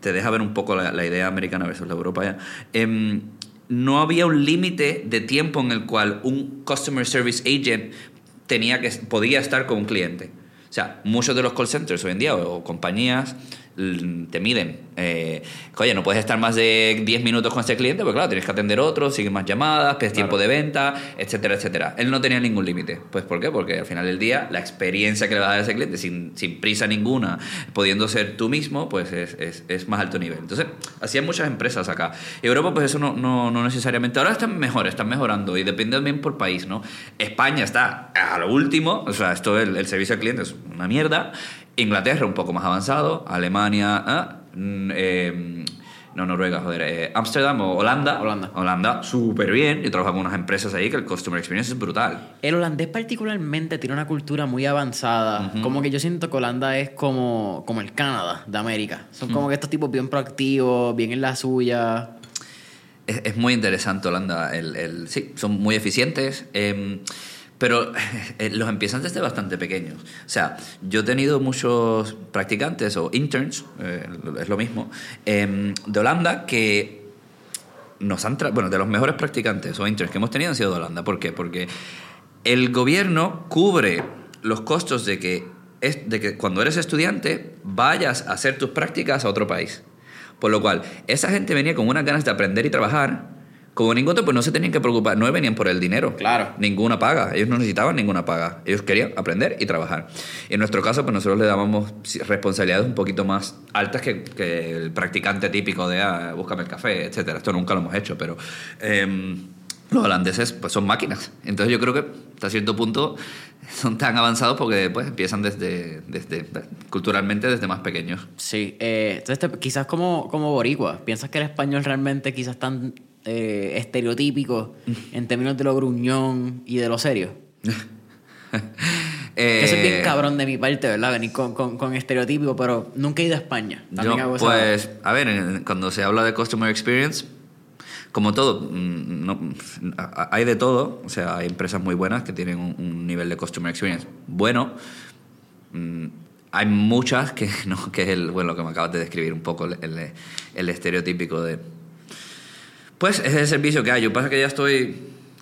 te deja ver un poco la, la idea americana versus la europea. em, no había un límite de tiempo en el cual un customer service agent tenía que, podía estar con un cliente. O sea, muchos de los call centers hoy en día o, compañías te miden. Eh, oye, no puedes estar más de 10 minutos con este cliente, porque claro, tienes que atender otro, siguen más llamadas, pides tiempo de venta, etcétera, etcétera. Él no tenía ningún límite. Pues ¿por qué? Porque al final del día, la experiencia que le vas a dar a ese cliente, sin, sin prisa ninguna, pudiendo ser tú mismo, pues es, es, es más alto nivel. Entonces, hacían muchas empresas acá. Europa, pues eso no, no, no necesariamente. Ahora están mejor, están mejorando y depende también por país, ¿no? España está a lo último, o sea, esto, el, el servicio al cliente es una mierda. Inglaterra un poco más avanzado, Alemania, ah, mm, eh, no Noruega, joder, eh, Ámsterdam o Holanda. Holanda. Holanda, súper bien. Yo trabajo con unas empresas ahí que el customer experience es brutal. El holandés particularmente tiene una cultura muy avanzada. Como que yo siento que Holanda es como, como el Canadá de América. Son como que estos tipos bien proactivos, bien en la suya. Es, es muy interesante Holanda. El, el- sí, son muy eficientes. eh, pero eh, los empiezan desde bastante pequeños. O sea, yo he tenido muchos practicantes o interns, eh, es lo mismo, eh, de Holanda que nos han bueno, de los mejores practicantes o interns que hemos tenido han sido de Holanda. ¿Por qué? Porque el gobierno cubre los costos de que, es, de que cuando eres estudiante vayas a hacer tus prácticas a otro país. Por lo cual, esa gente venía con unas ganas de aprender y trabajar. Como ningún otro, pues no se tenían que preocupar, no venían por el dinero. Claro. Ninguna paga. Ellos no necesitaban ninguna paga. Ellos querían aprender y trabajar. En nuestro caso, pues nosotros le dábamos responsabilidades un poquito más altas que, que el practicante típico de, ah, búscame el café, etcétera. Esto nunca lo hemos hecho, pero em, los holandeses pues son máquinas. Entonces yo creo que hasta cierto punto son tan avanzados porque pues empiezan desde, desde culturalmente desde más pequeños. Sí. eh, entonces, te- quizás como, como boricua, ¿piensas que el español realmente quizás tan eh, estereotípico en términos de lo gruñón y de lo serio? Que eso es bien Eh, cabrón de mi parte, ¿verdad? Venir con, con, con estereotípico, pero nunca he ido a España. También Yo, hago esa- pues, a ver, cuando se habla de customer experience, como todo, mm, no- hay de todo. O sea, hay empresas muy buenas que tienen un, un nivel de customer experience bueno. Mm, hay muchas que no, que es el, bueno, lo que me acabas de describir un poco, el, el- el estereotípico de. Pues es el servicio que hay. Yo pasa que ya estoy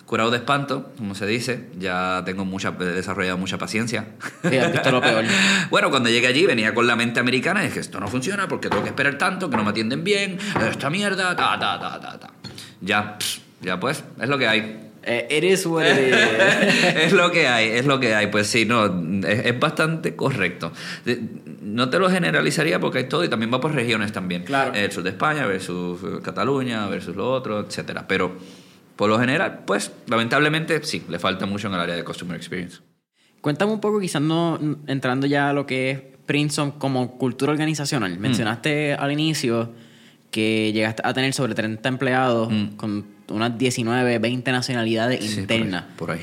curado de espanto, como se dice. Ya tengo mucha, he desarrollado mucha paciencia. Sí, has visto lo peor. Bueno, cuando llegué allí venía con la mente americana y dije, esto no funciona porque tengo que esperar tanto, que no me atienden bien, esta mierda, ta, ta, ta, ta, ta. Ya, ya pues, es lo que hay. Eh, it is what it is. es lo que hay, es lo que hay. Pues sí, no, es, es bastante correcto. No te lo generalizaría porque hay todo y también va por regiones también. Claro. El sur de España versus eh, Cataluña versus lo otro, etcétera. Pero por lo general, pues lamentablemente sí, le falta mucho en el área de customer experience. Cuéntame un poco, quizás no entrando ya a lo que es Princeton como cultura organizacional. Mencionaste al inicio que llegaste a tener sobre 30 empleados con unas 19, 20 nacionalidades Sí, por ahí, internas. Por ahí.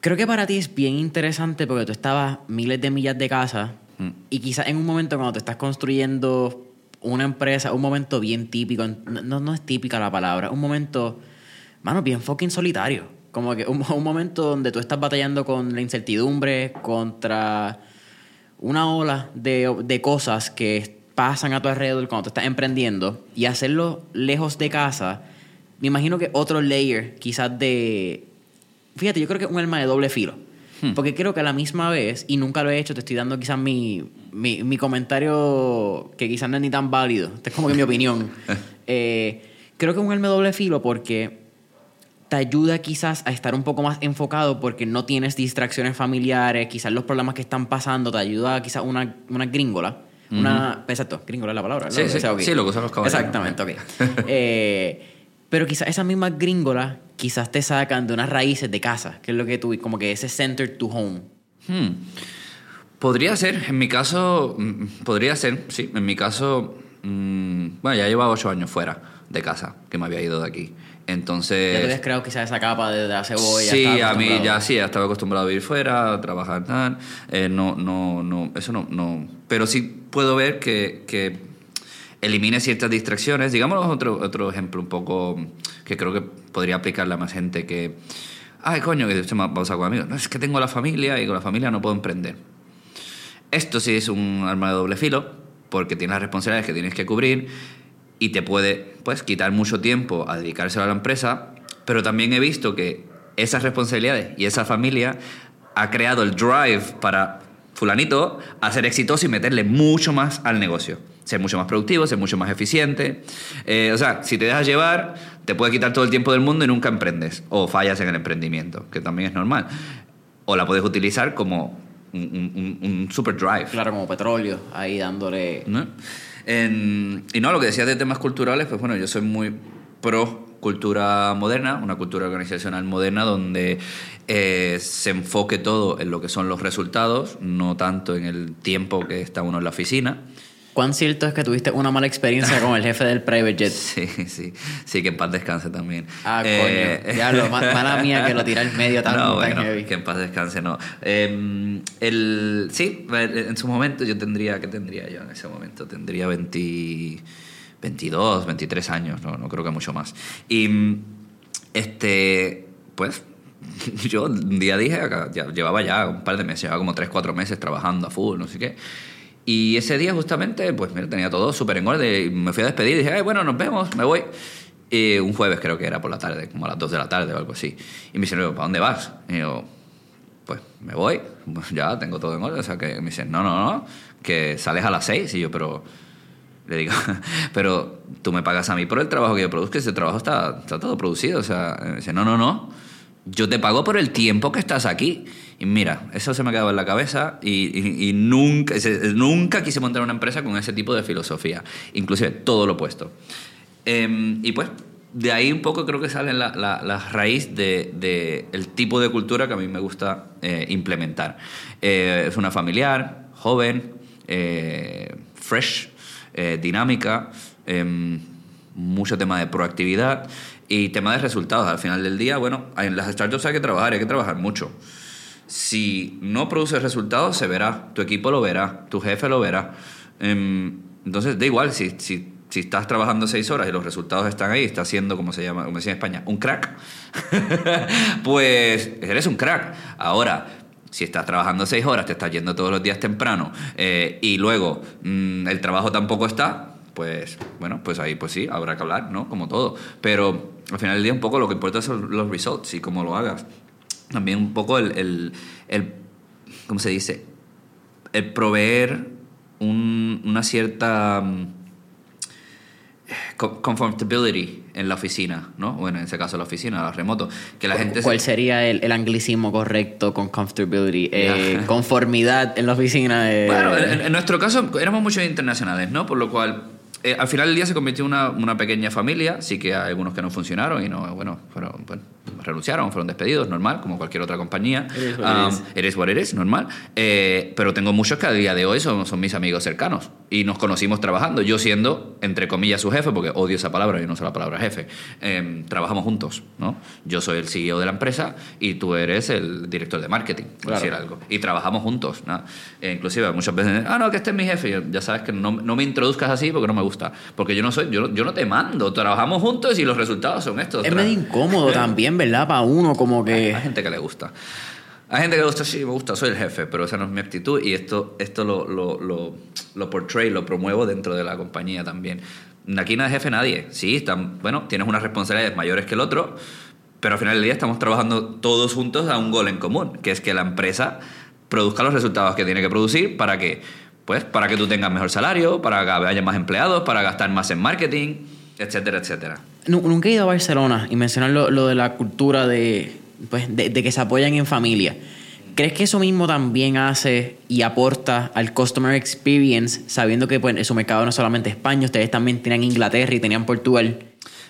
Creo que para ti es bien interesante porque tú estabas miles de millas de casa Mm. y quizás en un momento cuando te estás construyendo una empresa, un momento bien típico, no, no- no es típica la palabra, un momento, mano, bien fucking solitario. Como que un, un momento donde tú estás batallando con la incertidumbre, contra una ola de, de cosas que pasan a tu alrededor cuando tú estás emprendiendo y hacerlo lejos de casa, me imagino que otro layer quizás de... Fíjate, yo creo que es un arma de doble filo. Porque creo que a la misma vez, y nunca lo he hecho, te estoy dando quizás mi, mi, mi comentario que quizás no es ni tan válido. Esta es como que mi opinión. Eh, creo que es un arma de doble filo porque te ayuda quizás a estar un poco más enfocado porque no tienes distracciones familiares, quizás los problemas que están pasando, te ayuda quizás una, una gringola. Una, exacto, gringola es la palabra. Sí, ¿no? sí, O sea, ok. sí, lo que usan los caballeros. Exactamente, ok. Eh, pero quizás esas mismas gringolas quizás te sacan de unas raíces de casa, que es lo que tú, como que ese center to home. Hmm. Podría ser, en mi caso, mm, podría ser, sí, en mi caso, mm, bueno, ya llevaba ocho años fuera de casa, que me había ido de aquí. Entonces... ¿Ya te habías creado quizás esa capa de, la cebolla? Sí, a mí ya sí, ya estaba acostumbrado a vivir fuera, a trabajar tal. Eh, no, no, no, eso no, no. Pero sí puedo ver que, que elimine ciertas distracciones. Digamos otro, otro ejemplo un poco que creo que podría aplicarle a más gente que... Ay, coño, que se me va a usar con amigos. No, es que tengo la familia y con la familia no puedo emprender. Esto sí es un arma de doble filo, porque tienes las responsabilidades que tienes que cubrir y te puede pues, quitar mucho tiempo a dedicárselo a la empresa, pero también he visto que esas responsabilidades y esa familia ha creado el drive para fulanito a ser exitoso y meterle mucho más al negocio. Ser mucho más productivo, ser mucho más eficiente. Eh, o sea, si te dejas llevar, te puede quitar todo el tiempo del mundo y nunca emprendes. O fallas en el emprendimiento, que también es normal. O la puedes utilizar como un, un- un- super drive. Claro, como petróleo, ahí dándole... ¿no? En- y no, lo que decías de temas culturales, pues bueno, yo soy muy pro cultura moderna, una cultura organizacional moderna donde eh, se enfoque todo en lo que son los resultados, no tanto en el tiempo que está uno en la oficina. ¿Cuán cierto es que tuviste una mala experiencia con el jefe del private jet? Sí, sí, sí, que en paz descanse también. Ah, Eh, coño. Ya, lo, ma- mala mía que lo tira al medio tan, no, tan bueno, heavy. que en paz descanse, no. Eh, el, sí, en su momento yo tendría, ¿qué tendría yo en ese momento? Tendría 20, 22, 23 años, no, no creo que mucho más. Y, mm, este, pues, yo un día dije, ya, llevaba ya un par de meses, llevaba como 3, 4 meses trabajando a full, no sé qué. Y ese día justamente, pues mira, tenía todo súper en orden me fui a despedir y dije, "Ay, bueno, nos vemos, me voy. Y un jueves creo que era por la tarde, como a las 2 de la tarde o algo así. Y me dice, ¿para dónde vas? Y yo, pues me voy, ya tengo todo en orden. O sea, que me dicen, no, no, no, que sales a las 6. Y yo, pero, le digo, pero tú me pagas a mí por el trabajo que yo produzco, ese trabajo está, está todo producido. O sea, me dice, no, no, no, yo te pago por el tiempo que estás aquí. Y mira, eso se me quedaba en la cabeza y, nunca, nunca quise montar una empresa con ese tipo de filosofía. Inclusive todo lo opuesto. Em, y pues de ahí un poco creo que sale la, la- la raíz de, de el tipo de cultura que a mí me gusta eh, implementar. Eh, es una familiar, joven, eh, fresh, dinámica, em, mucho tema de proactividad y tema de resultados. Al final del día, bueno, en las startups hay que trabajar, hay que trabajar mucho. Si no produces resultados, se verá, tu equipo lo verá, tu jefe lo verá. Em, entonces, da igual, si, si, si estás trabajando seis horas y los resultados están ahí, estás siendo, como se llama, como llama en España, un crack, pues eres un crack. Ahora, si estás trabajando seis horas, te estás yendo todos los días temprano eh, y luego mm, el trabajo tampoco está, pues bueno, pues ahí pues sí, habrá que hablar, ¿no? Como todo. Pero al final del día un poco lo que importa son los results y cómo lo hagas. También un poco el, el, el ¿cómo se dice? El proveer un- una cierta comfortability en la oficina, ¿no? Bueno, en ese caso la oficina, la remoto, que la gente... se- ¿Cuál sería el, el anglicismo correcto con comfortability? Eh, conformidad en la oficina. Bueno, en, en nuestro caso éramos muchos internacionales, ¿no? Por lo cual, eh, al final del día se convirtió en una, una pequeña familia. Sí que hay algunos que no funcionaron y no, bueno, fueron, bueno, renunciaron, fueron despedidos, normal, como cualquier otra compañía. It Um. Eres what eres, normal. Eh, pero tengo muchos que a día de hoy son, son mis amigos cercanos y nos conocimos trabajando. Yo siendo, entre comillas, su jefe, porque odio esa palabra, yo no uso la palabra jefe. Eh, trabajamos juntos, ¿no? Yo soy el CEO de la empresa y tú eres el director de marketing, por Claro. decir algo. Y trabajamos juntos, ¿no? Eh, inclusive muchas veces, ah, no, que este es mi jefe. Ya sabes que no, no me introduzcas así porque no me gusta. Porque yo no soy, yo, yo no te mando. Trabajamos juntos y los resultados son estos. es medio incómodo también, ¿verdad? Para uno, como que. hay gente que le gusta. Hay gente que le gusta, sí, me gusta, soy el jefe, pero esa no es mi actitud y esto, esto lo, lo, lo, lo portray, lo promuevo dentro de la compañía también. Aquí no es jefe nadie. Sí, están, bueno, tienes unas responsabilidades mayores que el otro, pero al final del día estamos trabajando todos juntos a un gol en común, que es que la empresa produzca los resultados que tiene que producir para que, pues, para que tú tengas mejor salario, para que haya más empleados, para gastar más en marketing, etcétera, etcétera. Nu- Nunca he ido a Barcelona y mencionar lo, lo de la cultura de, pues, de, de que se apoyan en familia. ¿Crees que eso mismo también hace y aporta al customer experience, sabiendo que pues, su mercado no es solamente España, ustedes también tenían Inglaterra y tenían Portugal?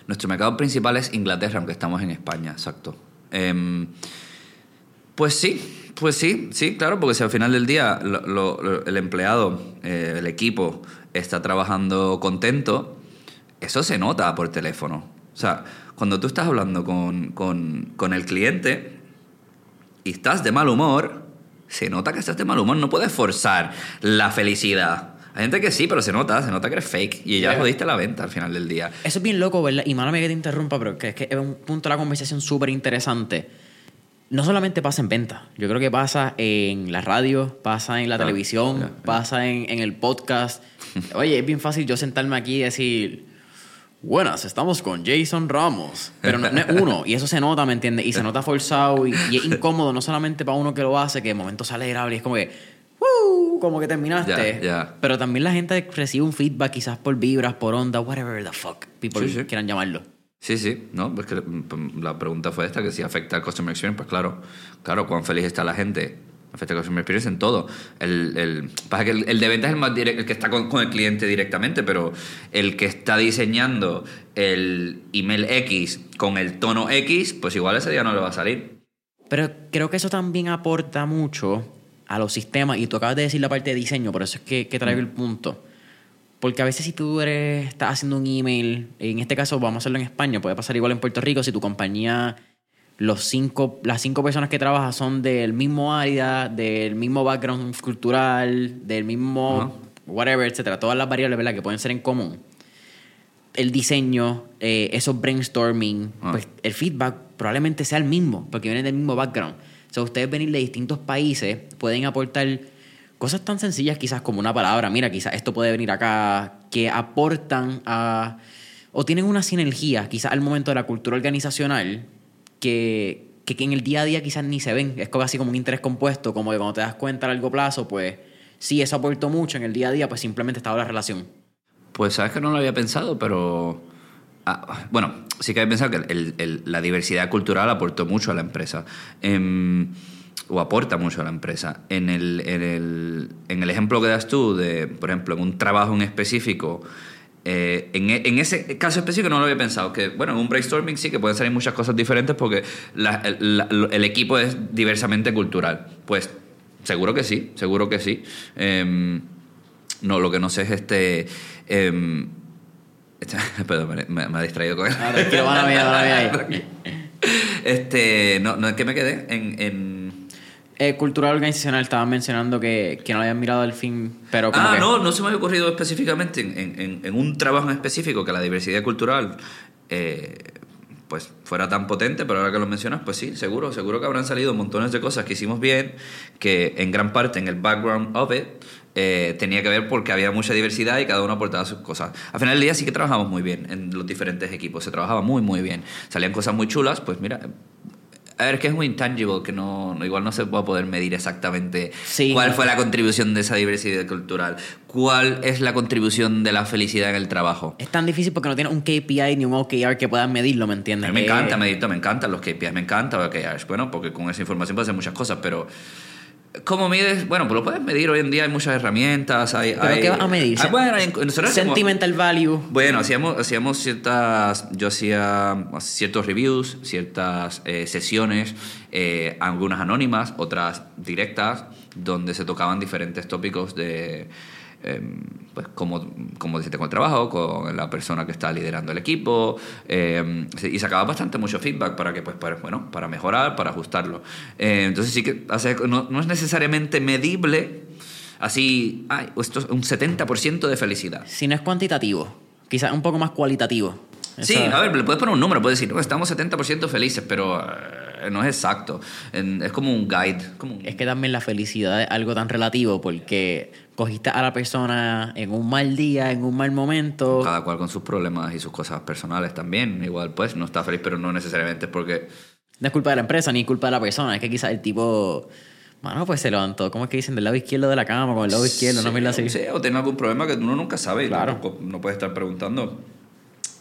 Nuestro mercado principal es Inglaterra, aunque estamos en España, exacto. Em, pues sí, pues sí, sí, claro, porque si al final del día lo- lo- el empleado, eh, el equipo, está trabajando contento, eso se nota por teléfono. O sea, cuando tú estás hablando con, con, con el cliente y estás de mal humor, se nota que estás de mal humor. No puedes forzar la felicidad. Hay gente que sí, pero se nota, se nota que eres fake y ya Yeah. jodiste la venta al final del día. Eso es bien loco, ¿verdad? Y mala que te interrumpa, pero que es que es un punto de la conversación súper interesante. No solamente pasa en venta, yo creo que pasa en la radio, pasa en la televisión, pasa en, en el podcast. Oye, es bien fácil yo sentarme aquí y decir, buenas, estamos con Jason Ramos. Pero no, no es uno, y eso se nota, ¿me entiendes? Y se nota forzado y, y es incómodo, no solamente para uno que lo hace, que de momento sale agradable y es como que, ¡Woo! Como que terminaste. Ya. Pero también la gente recibe un feedback quizás por vibras, por onda, whatever the fuck people Sí, sí. quieran llamarlo. Sí, sí, no, pues que mm, la pregunta fue esta, que si afecta al customer experience, pues claro, claro, cuán feliz está la gente. Afecta al customer experience en todo. El, el, pasa que el, el de venta es el más directo, el que está con, con el cliente directamente, pero el que está diseñando el email X con el tono X, pues igual ese día no le va a salir. Pero creo que eso también aporta mucho a los sistemas. Y tú acabas de decir la parte de diseño, por eso es que, que traigo el punto. Porque a veces si tú eres, estás haciendo un email, en este caso vamos a hacerlo en España, puede pasar igual en Puerto Rico, si tu compañía, los cinco, las cinco personas que trabajas son del mismo área, del mismo background cultural, del mismo whatever, etcétera, todas las variables ¿verdad? que pueden ser en común. El diseño, eh, esos brainstorming, Ah. pues el feedback probablemente sea el mismo, porque vienen del mismo background. O sea, ustedes venir de distintos países pueden aportar cosas tan sencillas quizás como una palabra, mira, quizás esto puede venir acá, que aportan a... o tienen una sinergia quizás al momento de la cultura organizacional que, que, en el día a día quizás ni se ven. Es como como un interés compuesto, como que cuando te das cuenta a largo plazo, pues sí, eso aportó mucho en el día a día, pues simplemente estaba la relación. Pues sabes que no lo había pensado, pero... ah, bueno, sí que había pensado que la diversidad cultural aportó mucho a la empresa. Em, o aporta mucho a la empresa. En el, en, el, en el ejemplo que das tú, de, por ejemplo, en un trabajo en específico, eh, en, e- en ese caso específico no lo había pensado. Que, bueno, en un brainstorming sí que pueden salir muchas cosas diferentes porque la- el, la- el equipo es diversamente cultural. Pues seguro que sí, seguro que sí. Em, no, lo que no sé es este. em, esta- perdón, me, me- me ha distraído con Ah, mala mía. Este. No, no es que me quedé en. en- Eh, cultural organizacional, estaban mencionando que, que no habían mirado el fin, pero como Ah, que- no, no se me había ocurrido específicamente en, en- en- en un trabajo en específico que la diversidad cultural. eh, pues fuera tan potente, pero ahora que lo mencionas, pues sí, seguro, seguro que habrán salido montones de cosas que hicimos bien, que en gran parte en el background of it eh, tenía que ver porque había mucha diversidad y cada uno aportaba sus cosas. Al final del día sí que trabajamos muy bien en los diferentes equipos, se trabajaba muy, muy bien. Salían cosas muy chulas, pues mira, a ver, es que es muy intangible, que no, igual no se va a poder medir exactamente Sí, cuál no. fue la contribución de esa diversidad cultural, cuál es la contribución de la felicidad en el trabajo. es tan difícil porque no tiene un KPI ni un OKR que puedan medirlo, ¿me A entiendes? mí me Eh, encanta medirlo, me encantan los KPIs, me encanta OKRs, bueno, porque con esa información puedes hacer muchas cosas, pero ¿cómo mides? Bueno, pues lo puedes medir, hoy en día hay muchas herramientas, hay... ¿Pero hay- qué vas a medir? Ah, bueno, hay- nosotros Sentimental value. Bueno, hacíamos, hacíamos ciertas. Yo hacía ciertos reviews, ciertas eh, sesiones, eh, algunas anónimas, otras directas, donde se tocaban diferentes tópicos de. Em, pues cómo, cómo decirte con el trabajo, con la persona que está liderando el equipo, em, y sacaba bastante mucho feedback para que, pues, para, bueno, para mejorar, para ajustarlo. Eh, entonces sí que hace- no, no es necesariamente medible, así, ay, esto es un 70% de felicidad. Si no es cuantitativo, quizás un poco más cualitativo. Sí, Esa- a ver, le puedes poner un número, puedes decir, no, estamos 70% felices, pero eh, no es exacto. Es como un guide. Como un- Es que también la felicidad es algo tan relativo porque cogiste a la persona en un mal día, en un mal momento. Cada cual con sus problemas y sus cosas personales también. Igual, pues, no está feliz, pero no necesariamente es porque... No es culpa de la empresa ni es culpa de la persona. Es que quizás el tipo, bueno, pues se levantó, ¿cómo es que dicen? Del lado izquierdo de la cama, con el lado izquierdo, no Sí, me así. sí, o tiene algún problema que uno nunca sabe. Claro. No puedes estar preguntando.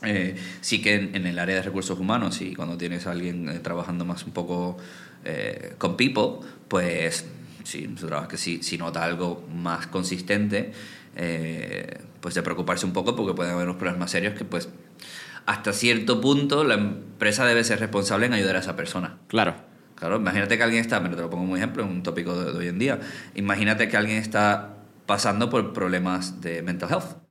Eh, sí que en, en el área de recursos humanos y cuando tienes a alguien eh, trabajando más un poco eh, con people, pues sí, su trabajo que si, si nota algo más consistente, eh, pues de preocuparse un poco porque pueden haber unos problemas más serios que pues hasta cierto punto la empresa debe ser responsable en ayudar a esa persona. Claro. Claro, imagínate que alguien está, pero te lo pongo como ejemplo, un tópico de, de hoy en día. Imagínate que alguien está pasando por problemas de mental health.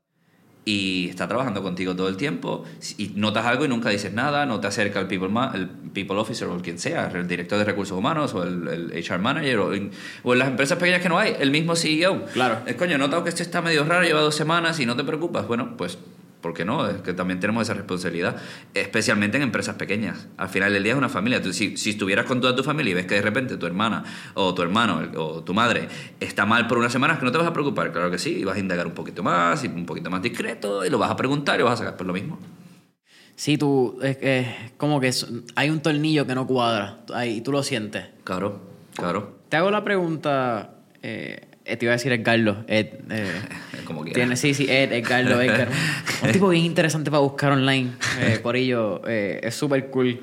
Y está trabajando contigo todo el tiempo y notas algo y nunca dices nada, no te acerca el people, el people officer o el quien sea, el director de recursos humanos o el, el HR manager o en, o en las empresas pequeñas que no hay, el mismo CEO. Claro. Es coño, he notado que esto está medio raro, lleva dos semanas y no te preocupas. Bueno, pues, ¿por qué no? Es que también tenemos esa responsabilidad, especialmente en empresas pequeñas. Al final del día es una familia. Tú, si, si estuvieras con toda tu familia y ves que de repente tu hermana o tu hermano o tu madre está mal por unas semanas, que no te vas a preocupar. Claro que sí, y vas a indagar un poquito más y un poquito más discreto y lo vas a preguntar y vas a sacar por lo mismo. Sí, tú, es que como que es- hay un tornillo que no cuadra ahí, y tú lo sientes. Claro, claro. Te hago la pregunta, eh, te iba a decir Edgardo. Ed, eh, Como tiene, sí, sí, Ed, Edgardo, Edgar. Un tipo bien interesante para buscar online. Eh, por ello, eh, es súper cool.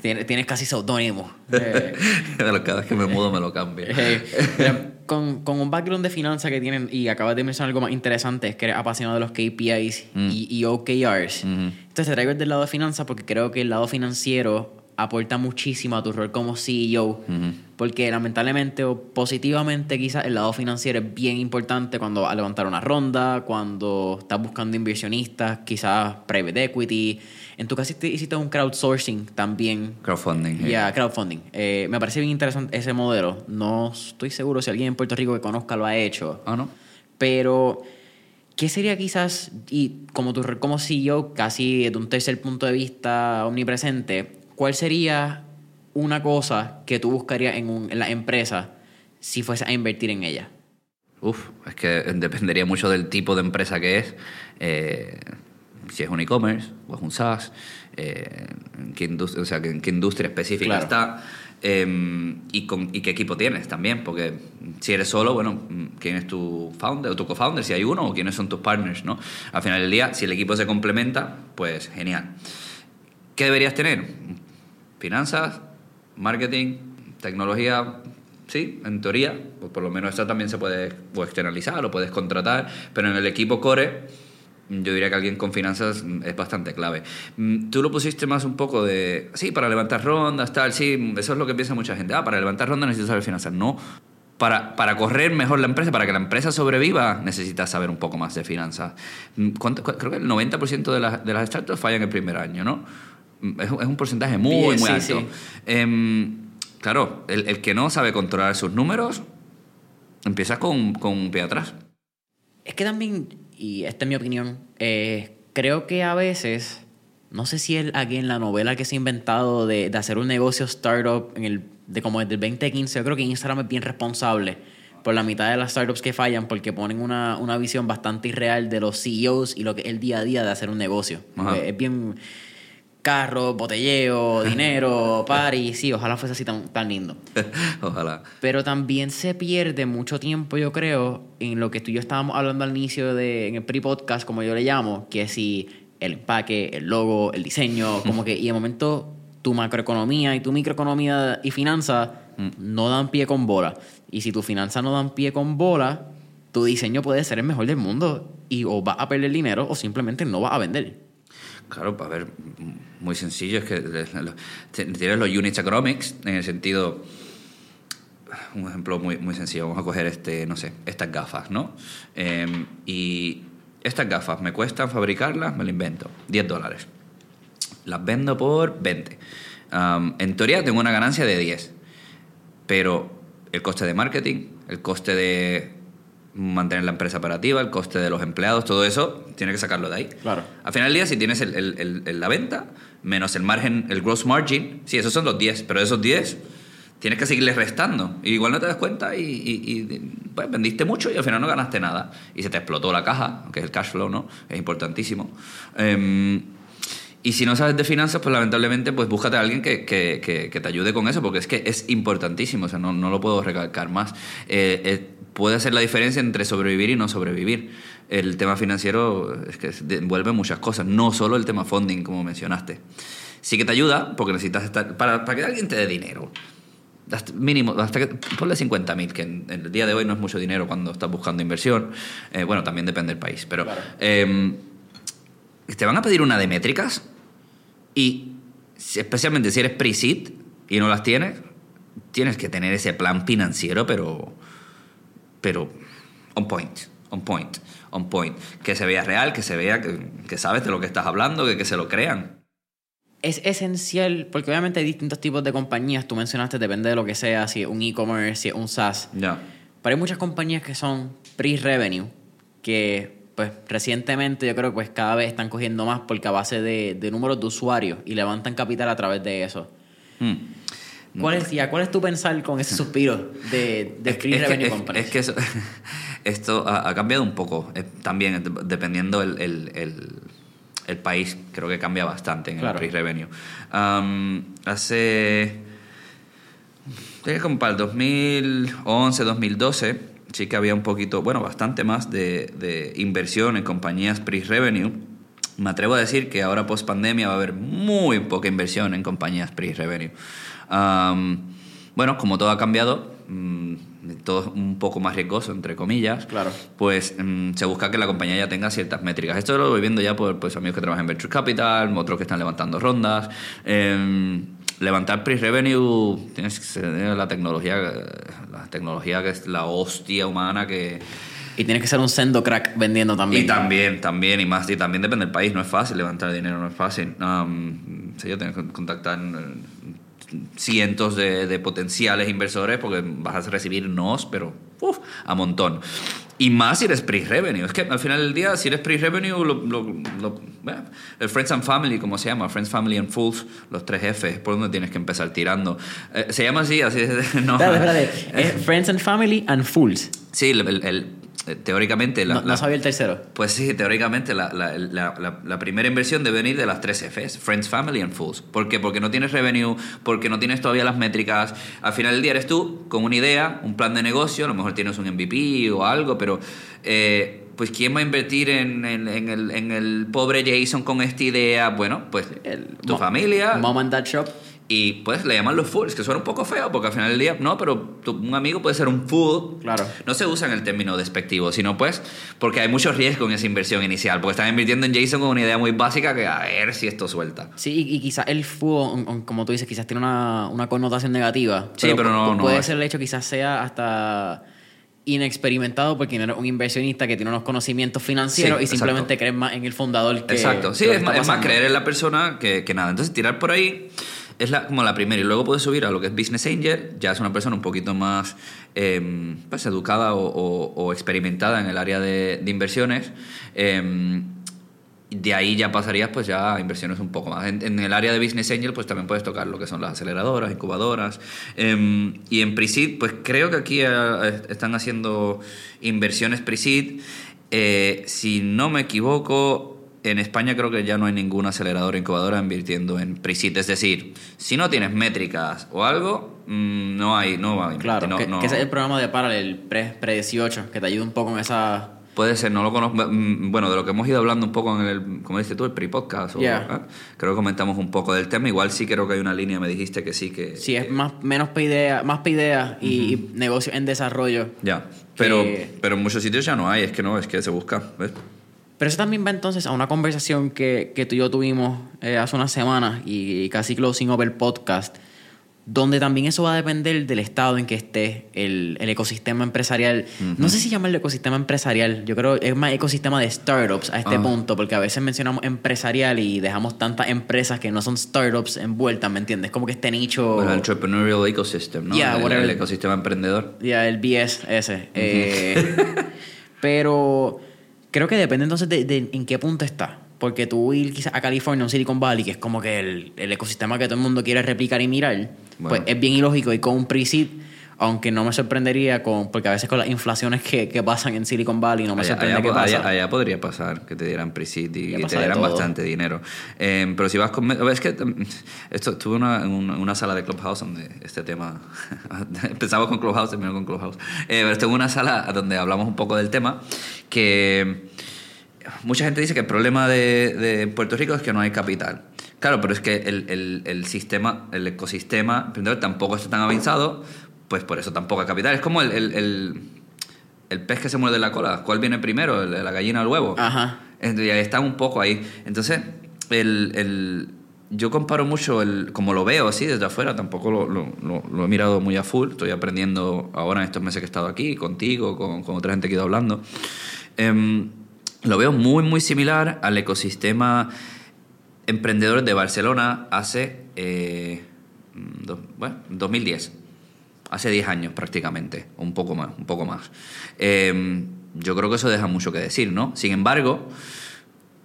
Tiene, tienes casi seudónimo. Eh, Cada vez que me mudo me lo cambio. eh, con, con un background de finanzas que tienen, y acabas de mencionar algo más interesante, es que eres apasionado de los KPIs y, y OKRs. Entonces te traigo el del lado de finanzas porque creo que el lado financiero aporta muchísimo a tu rol como CEO. Porque lamentablemente o positivamente quizás el lado financiero es bien importante cuando a levantar una ronda, cuando estás buscando inversionistas, quizás private equity. En tu caso hiciste- un crowdsourcing también. Crowdfunding. Ya, crowdfunding. Eh, me parece bien interesante ese modelo. No estoy seguro si alguien en Puerto Rico que conozca lo ha hecho. Ah, ¿no? Pero, ¿qué sería quizás, y como tu como CEO, casi desde un tercer punto de vista omnipresente, cuál sería una cosa que tú buscarías en, un- en la empresa si fuese a invertir en ella? Uf, es que dependería mucho del tipo de empresa que es. eh, si es un e-commerce o es un SaaS, eh, en qué industria, o sea, en qué industria específica Claro. está eh, y, con, y qué equipo tienes también, porque si eres solo, bueno, ¿quién es tu founder o tu co-founder? Si hay uno o quiénes son tus partners, ¿no? Al final del día, si el equipo se complementa, pues genial. ¿Qué deberías tener? Finanzas, marketing, tecnología, sí, en teoría, pues por lo menos esta también se puede externalizar o puedes contratar, pero en el equipo core yo diría que alguien con finanzas es bastante clave. Mm, Tú lo pusiste más un poco de, sí, para levantar rondas, tal, sí, eso es lo que piensa mucha gente. Ah, para levantar rondas necesitas saber finanzas. No, para, para correr mejor la empresa, para que la empresa sobreviva, necesitas saber un poco más de finanzas. Mm, ¿cuánto- cu- creo que el 90% de las, de las startups fallan el primer año, ¿no? Mm, Es, un- porcentaje muy, Bien, muy sí, alto. sí. Em, claro, el, el que no sabe controlar sus números empieza con, con un pie atrás. Es que también, y esta es mi opinión, eh, creo que a veces, no sé si es aquí en la novela que se ha inventado de, de hacer un negocio startup en el, de como desde el 2015, yo creo que Instagram es bien responsable por la mitad de las startups que fallan porque ponen una, una visión bastante irreal de los CEOs y lo que es el día a día de hacer un negocio. Es bien carro, botelleo, dinero, party, sí, ojalá fuese así tan, tan lindo. Ojalá. Pero también se pierde mucho tiempo, yo creo, en lo que tú y yo estábamos hablando al inicio de, en el pre-podcast, como yo le llamo, que si el empaque, el logo, el diseño, como que, y de momento tu macroeconomía y tu microeconomía y finanzas no dan pie con bola. Y si tu finanzas no dan pie con bola, tu diseño puede ser el mejor del mundo y o vas a perder dinero o simplemente no vas a vender. Claro, a ver, muy sencillo, es que tienes los units economics en el sentido, un ejemplo muy, muy sencillo, vamos a coger este, no sé, estas gafas, ¿no? Eh, y estas gafas me cuestan fabricarlas, me lo invento, 10 dólares. Las vendo por 20. Am, en teoría tengo una ganancia de 10, pero el coste de marketing, el coste de mantener la empresa operativa, el coste de los empleados, todo eso, tiene que sacarlo de ahí. Claro. Al final del día, si tienes el- el- el- el- la venta menos el margen, el gross margin, sí, esos son los 10, pero esos 10 tienes que seguirles restando. Y igual no te das cuenta y, y- y, pues, vendiste mucho y al final no ganaste nada. Y se te explotó la caja, que es el cash flow, ¿no? Es importantísimo. Em, y si no sabes de finanzas, pues lamentablemente, pues búscate a alguien que, que- que- que te ayude con eso, porque es que es importantísimo, o sea, no, no lo puedo recalcar más. Eh, eh, puede hacer la diferencia entre sobrevivir y no sobrevivir. El tema financiero es que envuelve muchas cosas, no solo el tema funding, como mencionaste. Sí que te ayuda, porque necesitas estar. Para, para que alguien te dé dinero, hasta- mínimo, hasta que ponle 50 mil, que en, en el día de hoy no es mucho dinero cuando estás buscando inversión. Eh, bueno, también depende del país, pero. Claro. Te van a pedir una de métricas y especialmente si eres pre-seed y no las tienes, tienes que tener ese plan financiero, pero, pero on point, on point, on point. Que se vea real, que se vea que, que sabes de lo que estás hablando, que, que se lo crean. Es esencial, porque obviamente hay distintos tipos de compañías, tú mencionaste, depende de lo que sea, si es un e-commerce, si es un SaaS. Ya. Pero hay muchas compañías que son pre-revenue, que pues recientemente yo creo que pues cada vez están cogiendo más porque a base de, de números de usuarios y levantan capital a través de eso. Hmm. ¿Cuál es, ya, ¿Cuál es tu pensar con ese suspiro de, de Es pre-revenue es que- companies? Es que eso- esto ha, ha cambiado un poco, eh, también de- dependiendo el, el- el- el país, creo que cambia bastante en Claro. el pre-revenue. Am, hace, creo que como para el 2011, 2012, sí que había un poquito, bueno, bastante más de, de inversión en compañías pre-revenue. Me atrevo a decir que ahora post pandemia va a haber muy poca inversión en compañías pre-revenue. Bueno, como todo ha cambiado, mm, todo es un poco más riesgoso, entre comillas, Claro. pues mm, se busca que la compañía ya tenga ciertas métricas. Esto lo voy viendo ya por pues, amigos que trabajan en Venture Capital, otros que están levantando rondas. Em, levantar pre-revenue, tienes que tener la tecnología, la tecnología que es la hostia humana que... Y tienes que ser un sendo crack vendiendo también. Y también, también, y más, y también depende del país, no es fácil levantar dinero, no es fácil. Um, sé yo, tienes que contactar eh, cientos de, de potenciales inversores porque vas a recibir nos, pero uf, a montón. Y más si eres pre-revenue. Es que al final del día, si eres pre-revenue, lo, lo- lo- bueno, el Friends and Family, como se llama, Friends, Family and Fools, los tres F, es por donde tienes que empezar tirando. Eh, se llama así, así no. Espérate. Es Friends and Family and Fools. Sí, el- el- el- eh, teóricamente la, no, no sabía el tercero. pues sí, teóricamente la, la- la- la- la primera inversión debe venir de las tres Fs, Friends, Family and Fools. ¿Por qué? Porque no tienes revenue, porque no tienes todavía las métricas. Al final del día eres tú con una idea, un plan de negocio, a lo mejor tienes un MVP o algo, pero eh, pues ¿quién va a invertir en, en- en el, en el pobre Jason con esta idea? Bueno, pues El tu mo- familia. Mom and Dad Shop. Y pues le llaman los fools, que suena un poco feo, porque al final del día, no, pero tu- un amigo puede ser un fool. Claro. No se usa en el término despectivo, sino pues porque hay mucho riesgo en esa inversión inicial, porque están invirtiendo en Jason con una idea muy básica que a ver si esto suelta. Sí, y, y quizás el fool, como tú dices, quizás tiene una, una connotación negativa. Sí, pero no- no Puede es. ser el hecho, quizás sea hasta inexperimentado porque no eres un inversionista que tiene unos conocimientos financieros Sí, y simplemente exacto. crees más en el fundador que. Exacto, sí, que es más, es más creer en la persona que, que nada. Entonces, tirar por ahí es la, como la primera. Y luego puedes subir a lo que es Business Angel, ya es una persona un poquito más eh, pues, educada o, o- experimentada en el área de, inversiones. Eh, de ahí ya pasarías pues ya a inversiones un poco más. En, el área de Business Angel pues también puedes tocar lo que son las aceleradoras, incubadoras. Eh, y en Pre-Seed pues creo que aquí eh, están haciendo inversiones Pre-Seed. Eh, si no me equivoco, en España creo que ya no hay ninguna aceleradora o incubadora invirtiendo en Pre-Seed. Es decir, si no tienes métricas o algo, mm, no hay, no va a Claro, no- que, no- que ese es el programa de Parallel pre, pre 18, que te ayuda un poco en esa. Puede ser, no lo conozco. Mm, Bueno, de lo que hemos ido hablando un poco en el, como dices tú, el pre-podcast. Yeah. ¿eh? Creo que comentamos un poco del tema. Igual sí creo que hay una línea, me dijiste que sí, que... Si es más, menos idea, más pa' idea y, y negocios en desarrollo. Ya, pero, Que- pero en muchos sitios ya no hay, es que no, es que se busca. ¿ves? Pero eso también va entonces a una conversación que, que tú y yo tuvimos eh, hace unas semanas y, casi closing over el podcast, donde también eso va a depender del estado en que esté el, el ecosistema empresarial. No sé si llamarlo ecosistema empresarial, yo creo que es más ecosistema de startups a este Ah. punto, porque a veces mencionamos empresarial y dejamos tantas empresas que no son startups envueltas, ¿me entiendes? Como que este nicho... El entrepreneurial ecosystem, ¿no? Yeah, el, whatever. el ecosistema emprendedor. Ya, el BS ese. Eh, pero creo que depende entonces de, de en qué punto está. Porque tú ir quizás a California, un Silicon Valley, que es como que el, el ecosistema que todo el mundo quiere replicar y mirar, Bueno. pues es bien ilógico y con un pre-seed, aunque no me sorprendería, con porque a veces con las inflaciones que, que pasan en Silicon Valley no me Allá, sorprende allá que pasa. allá- allá podría pasar que te dieran pre-seed y, y te dieran bastante dinero. Eh, pero si vas con... Es que mm, esto, tuve una, una, una sala de Clubhouse donde este tema... Empezamos con Clubhouse, terminó con Clubhouse. Eh, pero estuve en una sala donde hablamos un poco del tema que... Mucha gente dice que el problema de, de Puerto Rico es que no hay capital. Claro, pero es que el, el- el sistema, el ecosistema, primero, tampoco está tan avanzado, pues por eso tampoco hay capital. Es como el, el- el- el pez que se muerde la cola. ¿Cuál viene primero? ¿El- ¿La gallina o el huevo? Ajá. Entonces, ya está un poco ahí. Entonces, el, el- yo comparo mucho, el, como lo veo así desde afuera, tampoco lo, lo- lo- lo he mirado muy a full, estoy aprendiendo ahora en estos meses que he estado aquí, contigo, con, con otra gente que he ido hablando. Em, lo veo muy, muy similar al ecosistema emprendedor de Barcelona hace, eh, do- bueno, 2010, hace 10 años prácticamente, un poco más, un poco más. Em, yo creo que eso deja mucho que decir, ¿no? Sin embargo,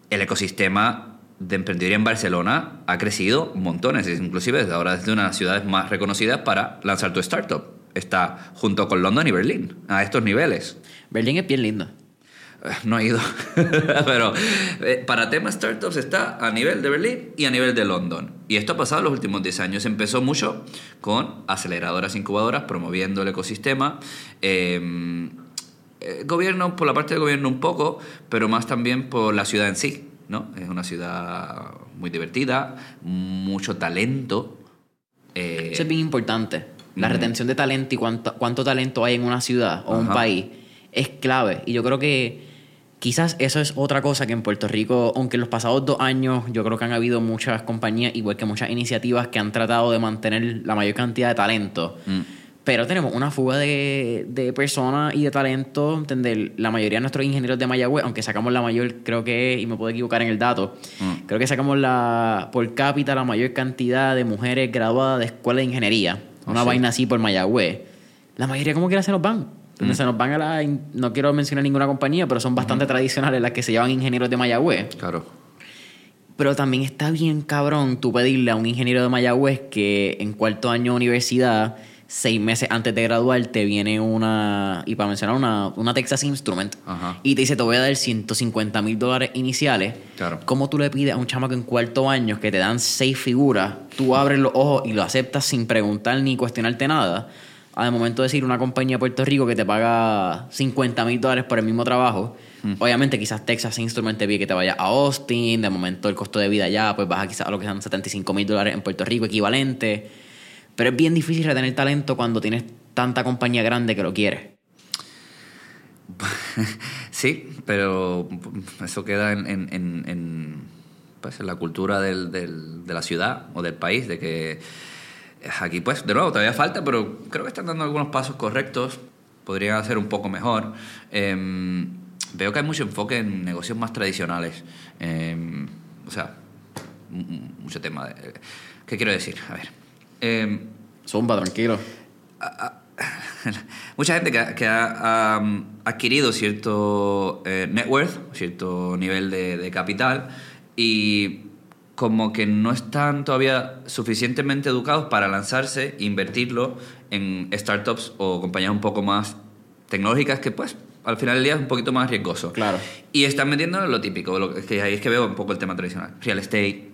el ecosistema de emprendeduría en Barcelona ha crecido montones, inclusive desde ahora es de una de las ciudades más reconocidas para lanzar tu startup. Está junto con London y Berlín, a estos niveles. Berlín es bien lindo. No he ido, pero eh, para temas startups está a nivel de Berlín y a nivel de London. Y esto ha pasado en los últimos 10 años. Empezó mucho con aceleradoras, incubadoras, promoviendo el ecosistema. Eh, eh, gobierno, por la parte del gobierno un poco, pero más también por la ciudad en sí. ¿no? Es una ciudad muy divertida, mucho talento. eh, Eso es bien importante. La retención de talento y cuánto, cuánto talento hay en una ciudad o un país es clave. Y yo creo que quizás eso es otra cosa que en Puerto Rico, aunque en los pasados dos años yo creo que han habido muchas compañías, igual que muchas iniciativas que han tratado de mantener la mayor cantidad de talento. mm, Pero tenemos una fuga de, de personas y de talento. ¿entender? La mayoría de nuestros ingenieros de Mayagüez, aunque sacamos la mayor, creo que, y me puedo equivocar en el dato, Mm. creo que sacamos la por cápita la mayor cantidad de mujeres graduadas de escuela de ingeniería. Oh, Una sí. vaina así por Mayagüez. La mayoría como quiera se nos van. Mm. Se nos van a la... No quiero mencionar ninguna compañía, pero son bastante tradicionales las que se llevan ingenieros de Mayagüez. claro. Pero también está bien cabrón tú pedirle a un ingeniero de Mayagüez que en cuarto año de universidad, seis meses antes de graduarte, viene una, y para mencionar una, una Texas Instrument, Ajá. y te dice, te voy a dar 150 mil dólares iniciales. Claro. ¿Cómo tú le pides a un chamaco en cuarto año que te dan seis figuras, tú abres los ojos y lo aceptas sin preguntar ni cuestionarte nada? De momento decir una compañía de Puerto Rico que te paga 50 mil dólares por el mismo trabajo. Obviamente quizás Texas Instrument te pide que te vayas a Austin, de momento el costo de vida allá pues baja quizás a lo que sean 75 mil dólares en Puerto Rico equivalente. Pero es bien difícil retener talento cuando tienes tanta compañía grande que lo quiere. Sí, pero eso queda en, en- en- en, pues, en la cultura del- del- de la ciudad o del país, de que aquí, pues, de nuevo, todavía falta, pero creo que están dando algunos pasos correctos, podrían hacer un poco mejor. Em, veo que hay mucho enfoque en negocios más tradicionales, Em, o sea, mucho tema. De, ¿Qué quiero decir? A ver. Em, Zumba, tranquilo. mucha gente que, ha- que ha, ha adquirido cierto eh, net worth, cierto nivel de, de capital y como que no están todavía suficientemente educados para lanzarse e invertirlo en startups o compañías un poco más tecnológicas que pues al final del día es un poquito más riesgoso. Claro. Y están metiendo lo típico, lo que, ahí es que veo un poco el tema tradicional. Real estate,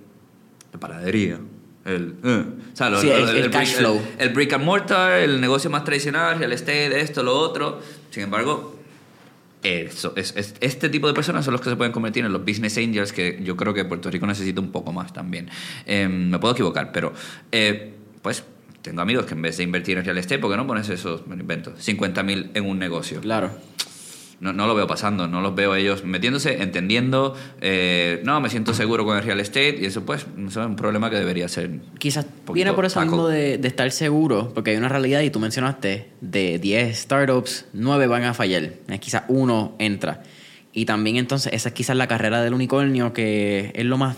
la panadería, el... eh, o sea, lo- Sí, lo- el- el cash brick- flow. el brick and mortar, el negocio más tradicional, real estate, esto, lo otro. Sin embargo, eso, es, es- este tipo de personas son los que se pueden convertir en los business angels que yo creo que Puerto Rico necesita un poco más también. Eh, me puedo equivocar, pero eh, pues tengo amigos que en vez de invertir en real estate, ¿por qué no pones esos, me invento, 50 mil en un negocio? Claro. No, no lo veo pasando, no los veo ellos metiéndose, entendiendo, eh, no, me siento seguro con el real estate y eso pues eso es un problema que debería ser. Quizás viene por eso mismo de, de estar seguro, porque hay una realidad y tú mencionaste, de 10 startups, 9 van a fallar, quizás uno entra. Y también entonces esa es quizás la carrera del unicornio, que es lo más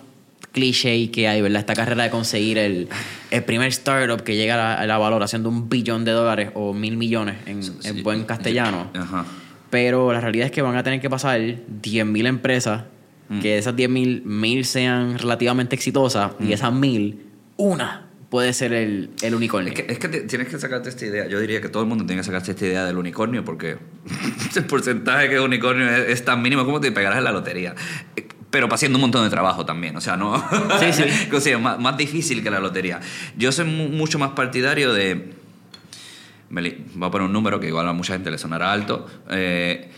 cliché que hay, ¿verdad? Esta carrera de conseguir el, el primer startup que llega a la, a la valoración de un billón de dólares o mil millones en, en Sí. buen castellano. Ajá. Pero la realidad es que van a tener que pasar 10.000 empresas, Mm. que de esas 10.000, 1.000 sean relativamente exitosas, y esas 1.000, una puede ser el, el unicornio. Es que, es que te- tienes que sacarte esta idea. Yo diría que todo el mundo tiene que sacarse esta idea del unicornio porque el porcentaje que es unicornio es, es tan mínimo como te pegarás en la lotería. Eh, Pero pasando un montón de trabajo también, o sea, no. Sí, sí. o sea, más, más difícil que la lotería. Yo soy mu- mucho más partidario de. Me li- voy a poner un número que igual a mucha gente le sonará alto. eh,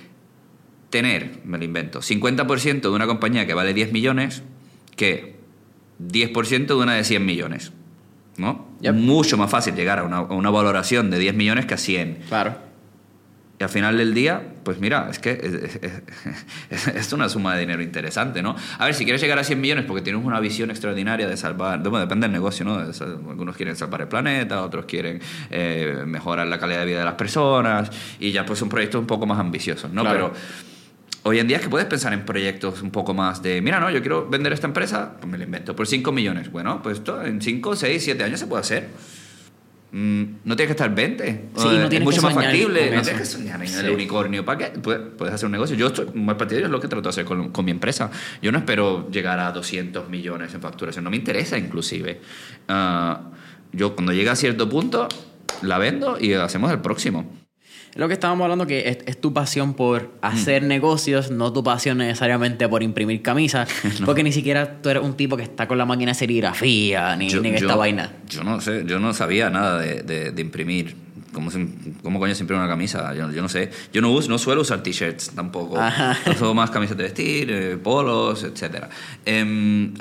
tener, me lo invento, 50% de una compañía que vale 10 millones que 10% de una de 100 millones. ¿No? Yep. Mucho más fácil llegar a una, a una valoración de 10 millones que a 100. Claro. Y al final del día, pues mira, es que es, es- es una suma de dinero interesante, ¿no? A ver, si quieres llegar a 100 millones porque tienes una visión extraordinaria de salvar, bueno, depende del negocio, ¿no? Algunos quieren salvar el planeta, otros quieren eh, mejorar la calidad de vida de las personas y ya pues son proyectos un poco más ambiciosos, ¿no? Claro. Pero hoy en día es que puedes pensar en proyectos un poco más de, mira, no, yo quiero vender esta empresa, pues me la invento por 5 millones. Bueno, pues esto en 5, 6, 7 años se puede hacer. Mm, no tienes que estar 20. Sí, no eh, tienes es mucho más factible. No eso. tienes que soñar en Sí. el unicornio. ¿Para qué? Puedes, hacer un negocio. Yo estoy muy partidario, es lo que trato de hacer con, con mi empresa. Yo no espero llegar a 200 millones en facturación. No me interesa, inclusive. Ah, yo cuando llegue a cierto punto, la vendo y hacemos el próximo. Lo que estábamos hablando, que es, es tu pasión por Mm. hacer negocios, no tu pasión necesariamente por imprimir camisas, porque ni siquiera tú eres un tipo que está con la máquina de serigrafía, ni, ni en esta vaina. Yo no sé, yo no sabía nada de, de- de imprimir. ¿Cómo, cómo coño se imprime una camisa? Yo, yo no sé. Yo no, uso, no suelo usar t-shirts tampoco. Ajá. Uso más camisas de vestir, eh, polos, etc. a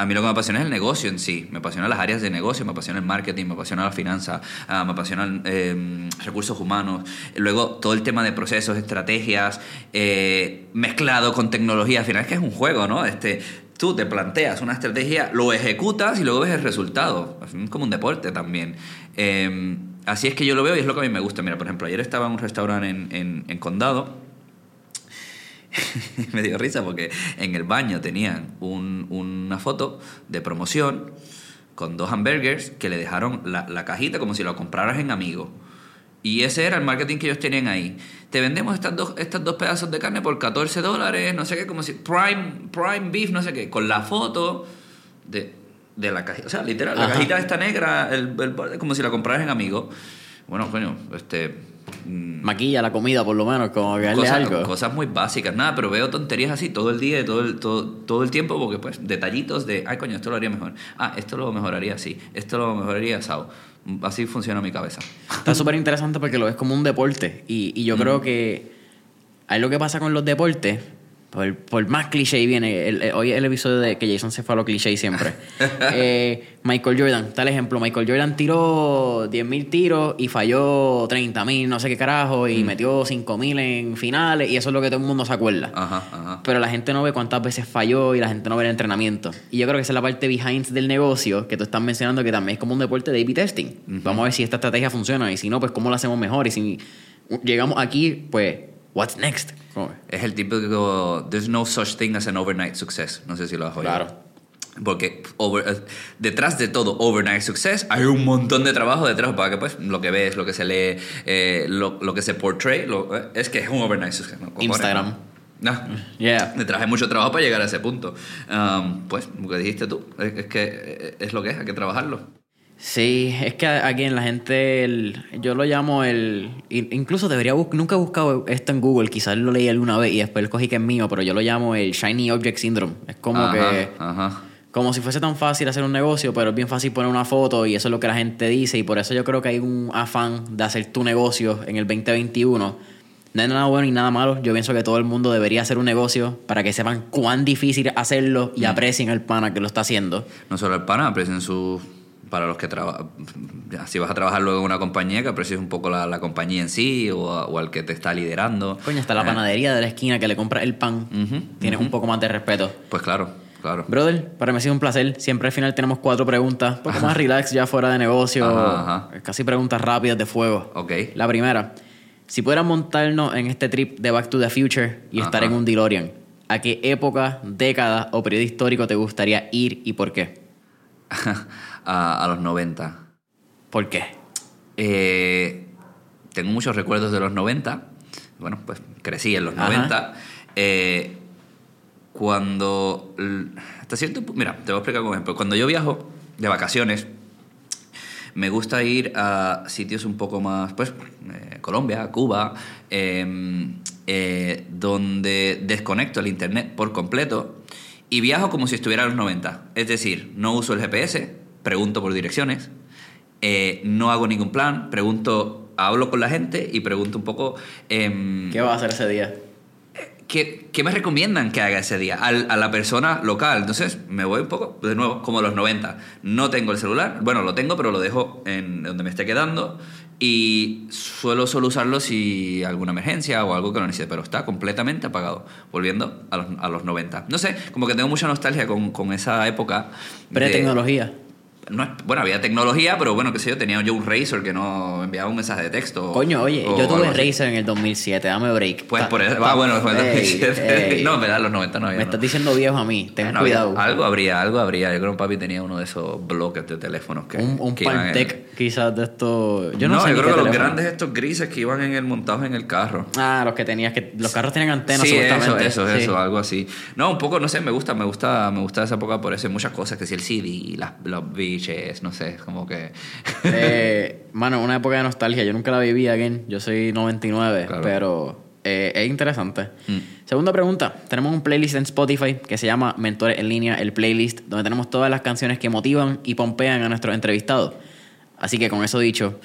mí lo que me apasiona es el negocio en sí. Me apasiona las áreas de negocio, me apasiona el marketing, me apasiona la finanza, ah, me apasionan eh, recursos humanos. Luego todo el tema de procesos, estrategias, eh, mezclado con tecnología. Al final es que es un juego, ¿no? Este, tú te planteas una estrategia, lo ejecutas y luego ves el resultado. Es como un deporte también. Así es que yo lo veo y es lo que a mí me gusta. Mira, por ejemplo, ayer estaba en un restaurante en, en- en Condado. me dio risa porque en el baño tenían un- una foto de promoción con dos hamburgers que le dejaron la, la cajita como si lo compraras en Amigo. Y ese era el marketing que ellos tenían ahí. Te vendemos estas dos, estas dos pedazos de carne por 14 dólares, no sé qué, como si. Prime, prime beef, no sé qué, con la foto de, de la cajita. O sea, literal, la cajita esta negra, el, el como si la compraras en Amigo. Bueno, coño, este. mm, Maquilla la comida, por lo menos, como que cosas, algo. cosas muy básicas, nada, pero veo tonterías así todo el día todo el, todo, todo el tiempo porque pues detallitos de, ay coño, esto lo haría mejor, ah, esto lo mejoraría así, esto lo mejoraría asado. Así funciona mi cabeza. Está súper interesante porque lo ves como un deporte. Y, y yo creo que hay lo que pasa con los deportes. Por, por más cliché viene. el- el- hoy el episodio de que Jason se fue a lo cliché siempre. Eh, Michael Jordan, tal ejemplo. Michael Jordan tiró 10.000 tiros y falló 30.000, no sé qué carajo, y metió 5.000 en finales. Y eso es lo que todo el mundo se acuerda. Ajá, ajá. Pero la gente no ve cuántas veces falló y la gente no ve el entrenamiento. Y yo creo que esa es la parte behind del negocio que tú estás mencionando, que también es como un deporte de A-B testing. Vamos a ver si esta estrategia funciona y si no, pues cómo lo hacemos mejor. Y si llegamos aquí, pues, what's next? Es el típico, there's no such thing as an overnight success. No sé si lo has oído. Claro. Porque over- eh, detrás de todo overnight success hay un montón de trabajo detrás para que pues lo que ves, lo que se lee, eh, lo, lo que se portray, lo- eh, es que es un overnight success. ¿no? Instagram. ¿no? No. Yeah. Detrás hay mucho trabajo para llegar a ese punto. Um, pues lo que dijiste tú, es, es que eh, es lo que es, hay que trabajarlo. Sí, es que aquí en la gente, el- yo lo llamo el... in- Incluso debería buscar, nunca he buscado esto en Google, quizás lo leí alguna vez y después cogí que es mío, pero yo lo llamo el Shiny Object Syndrome. Es como Ajá, que... Ajá. Como si fuese tan fácil hacer un negocio, pero es bien fácil poner una foto y eso es lo que la gente dice y por eso yo creo que hay un afán de hacer tu negocio en el 2021. No hay nada bueno ni nada malo. Yo pienso que todo el mundo debería hacer un negocio para que sepan cuán difícil hacerlo y aprecien el pana que lo está haciendo. No solo el pana, aprecien su... Para los que trabajan... Si vas a trabajar luego en una compañía, que aprecies un poco la, la compañía en sí o, a- o al que te está liderando. Coño, hasta la Eh, panadería de la esquina que le compra el pan. Tienes un poco más de respeto. Pues claro, claro. Brother, para mí ha sido un placer. Siempre al final tenemos cuatro preguntas. Un poco más relax ya fuera de negocio. Ajá, ajá. Casi preguntas rápidas de fuego. Ok. La primera. Si pudieras montarnos en este trip de Back to the Future y estar en un DeLorean, ¿a qué época, década o periodo histórico te gustaría ir y por qué? a, a los 90. ¿Por qué? Eh, tengo muchos recuerdos de los 90. Bueno, pues crecí en los Ajá. 90. Eh, cuando. Hasta cierto Mira, te voy a explicar como ejemplo. Cuando yo viajo de vacaciones, me gusta ir a sitios un poco más. Pues, eh, Colombia, Cuba, eh, eh, donde desconecto el internet por completo y viajo como si estuviera en los 90. Es decir, no uso el GPS, pregunto por direcciones, eh, no hago ningún plan, pregunto, hablo con la gente y pregunto un poco. em, ¿Qué vas a hacer ese día? ¿qué, qué me recomiendan que haga ese día? Al- a la persona local. Entonces me voy un poco, de nuevo, como a los 90. No tengo el celular. Bueno, lo tengo, pero lo dejo en donde me esté quedando. Y suelo solo usarlo si alguna emergencia o algo que lo necesite, pero está completamente apagado. Volviendo a los, a los 90. No sé, como que tengo mucha nostalgia con, con esa época. Pre-tecnología. No es- bueno, había tecnología, pero bueno, qué sé yo, tenía yo un Razor que no enviaba un mensaje de texto. Coño, oye, o yo tuve. Razer en el 2007, dame break. Pues Ta- por eso. Ah, bueno, fue Ey, 2007. ey. No, verdad, en los 90 no había. Me no. estás diciendo viejo a mí, ten No había- cuidado. algo habría, algo habría. Yo creo que papi tenía uno de esos bloques de teléfonos que. un un que en- Pantec quizás de estos. Yo no, sé yo creo que los grandes estos grises que iban en el montados en el carro. Ah, los que tenías que. Los carros tienen antenas sí, eso, eso, Sí. eso, algo así. No, un poco, no sé, me gusta, me gusta, me gusta esa época por eso. Hay muchas cosas, que si el CD, las, los no sé, como que... Eh, mano, una época de nostalgia. Yo nunca la viví again. Yo soy 99, Claro. pero eh, es interesante. Mm. Segunda pregunta. Tenemos un playlist en Spotify que se llama Mentores en línea, el playlist, donde tenemos todas las canciones que motivan y pompean a nuestros entrevistados. Así que con eso dicho,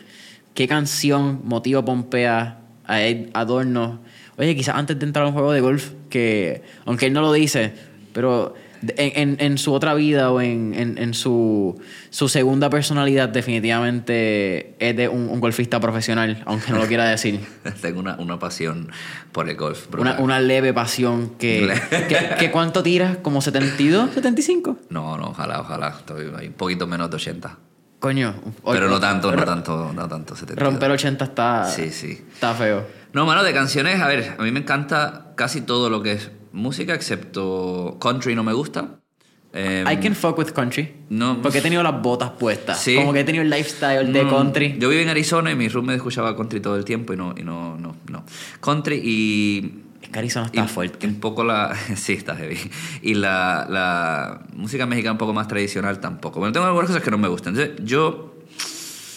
¿qué canción motiva pompea a Ed Adorno? Oye, quizás antes de entrar a un juego de golf, que aunque él no lo dice, pero en, en- en su otra vida o en, en- en su, su segunda personalidad, definitivamente es de un, un golfista profesional, aunque no lo quiera decir. Tengo una, una pasión por el golf. Una, una leve pasión que, que, que ¿Cuánto tiras? ¿Como 72? ¿75? No, no, ojalá, ojalá. Estoy ahí un poquito menos de 80. Coño. Pero no tanto, no tanto, no tanto. 72. Romper 80 está, Sí, sí. está feo. No, mano, de canciones, a ver, a mí me encanta casi todo lo que es música, excepto country no me gusta. Em, I can fuck with country. no- Porque he tenido las botas puestas. Sí. Como que he tenido el lifestyle de Mm, country. Yo vivo en Arizona y mi roommate escuchaba country todo el tiempo y no, y no, no, no. Country y... Es que Arizona y está fuerte. Un poco la... Sí, está heavy. Y la, la música mexicana un poco más tradicional tampoco. Bueno, tengo algunas cosas que no me gustan. Entonces, yo...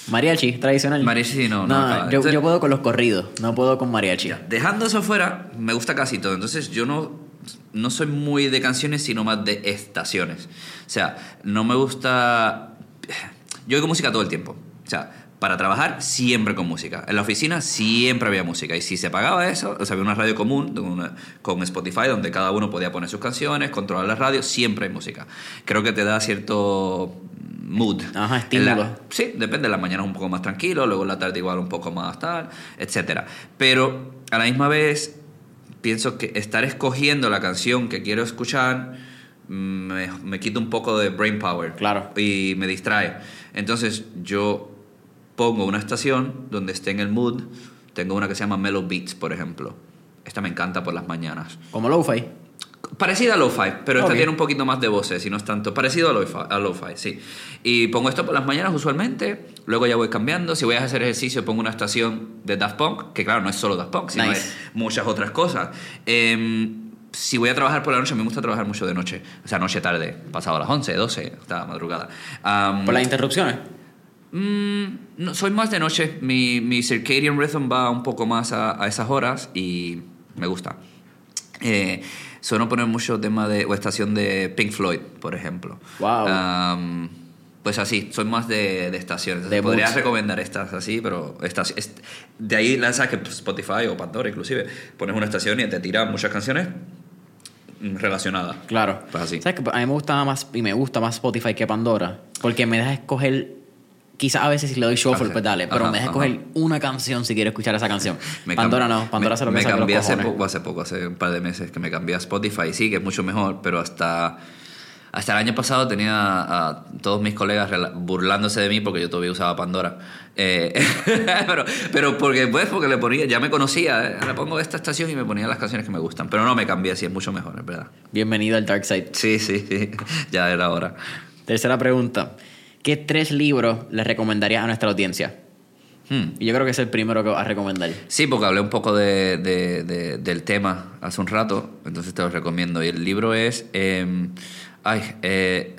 Mariachi, tradicional. Mariachi, no, no acaba. yo, Entonces- yo puedo con los corridos, no puedo con mariachi. Dejando eso fuera, me gusta casi todo. Entonces yo no, no soy muy de canciones, sino más de estaciones. O sea, no me gusta... Yo oigo música todo el tiempo. O sea, para trabajar siempre con música. En la oficina siempre había música. Y si se pagaba eso, o sea, había una radio común con, una- con Spotify donde cada uno podía poner sus canciones, controlar la radio, siempre hay música. Creo que te da cierto mood. Ajá, estímulo. la- Sí, depende. La mañana es un poco más tranquilo, luego en la tarde igual un poco más tal, etcétera. Pero a la misma vez pienso que estar escogiendo la canción que quiero escuchar mm, me, me quita un poco de brain power. Claro. Y me distrae. Entonces yo pongo una estación donde esté en el mood. Tengo una que se llama Mellow Beats, por ejemplo. Esta me encanta por las mañanas. Como lo-fi. Parecida a lo-fi, pero esta tiene un poquito más de voces y no es tanto. Parecido a lo-fi, a lo-fi, sí. Y pongo esto por las mañanas usualmente, luego ya voy cambiando. Si voy a hacer ejercicio, pongo una estación de Daft Punk, que claro, no es solo Daft Punk, sino Nice. muchas otras cosas. Em, si voy a trabajar por la noche, me gusta trabajar mucho de noche. O sea, noche tarde, pasado las 11, 12, hasta madrugada. Am, Por las interrupciones. Mm, no, soy más de noche. Mi, mi circadian rhythm va un poco más a, a esas horas y me gusta. Eh, suelo poner mucho tema de o estación de Pink Floyd, por ejemplo. Wow. Am, pues así, soy más de, de estaciones. De Podría recomendar estas así, pero estas, est- de ahí lanzas que Spotify o Pandora inclusive pones una estación y te tira muchas canciones relacionadas. Claro. Pues así. ¿Sabes que A mí me gusta más y me gusta más Spotify que Pandora. Porque me deja escoger. Quizás a veces si le doy shuffle, pues dale. Pero Ajá, me deja ajá. escoger una canción si quiero escuchar esa canción. Me Pandora no. Pandora me, se lo me cambié hace poco, hace poco, hace un par de meses que me cambié a Spotify. Sí, que es mucho mejor, pero hasta, hasta el año pasado tenía a todos mis colegas burlándose de mí porque yo todavía usaba Pandora. Eh, pero, pero porque, pues, porque le ponía, ya me conocía, eh, le pongo esta estación y me ponía las canciones que me gustan. Pero no me cambié así, es mucho mejor, es verdad. Bienvenido al Dark Side. Sí, sí, sí, ya era hora. Tercera pregunta. ¿Qué tres libros le recomendarías a nuestra audiencia? Hmm. Y yo creo que es el primero que vas a recomendar. Sí, porque hablé un poco de, de- de- del tema hace un rato, entonces te lo recomiendo. Y el libro es. eh, ay, eh,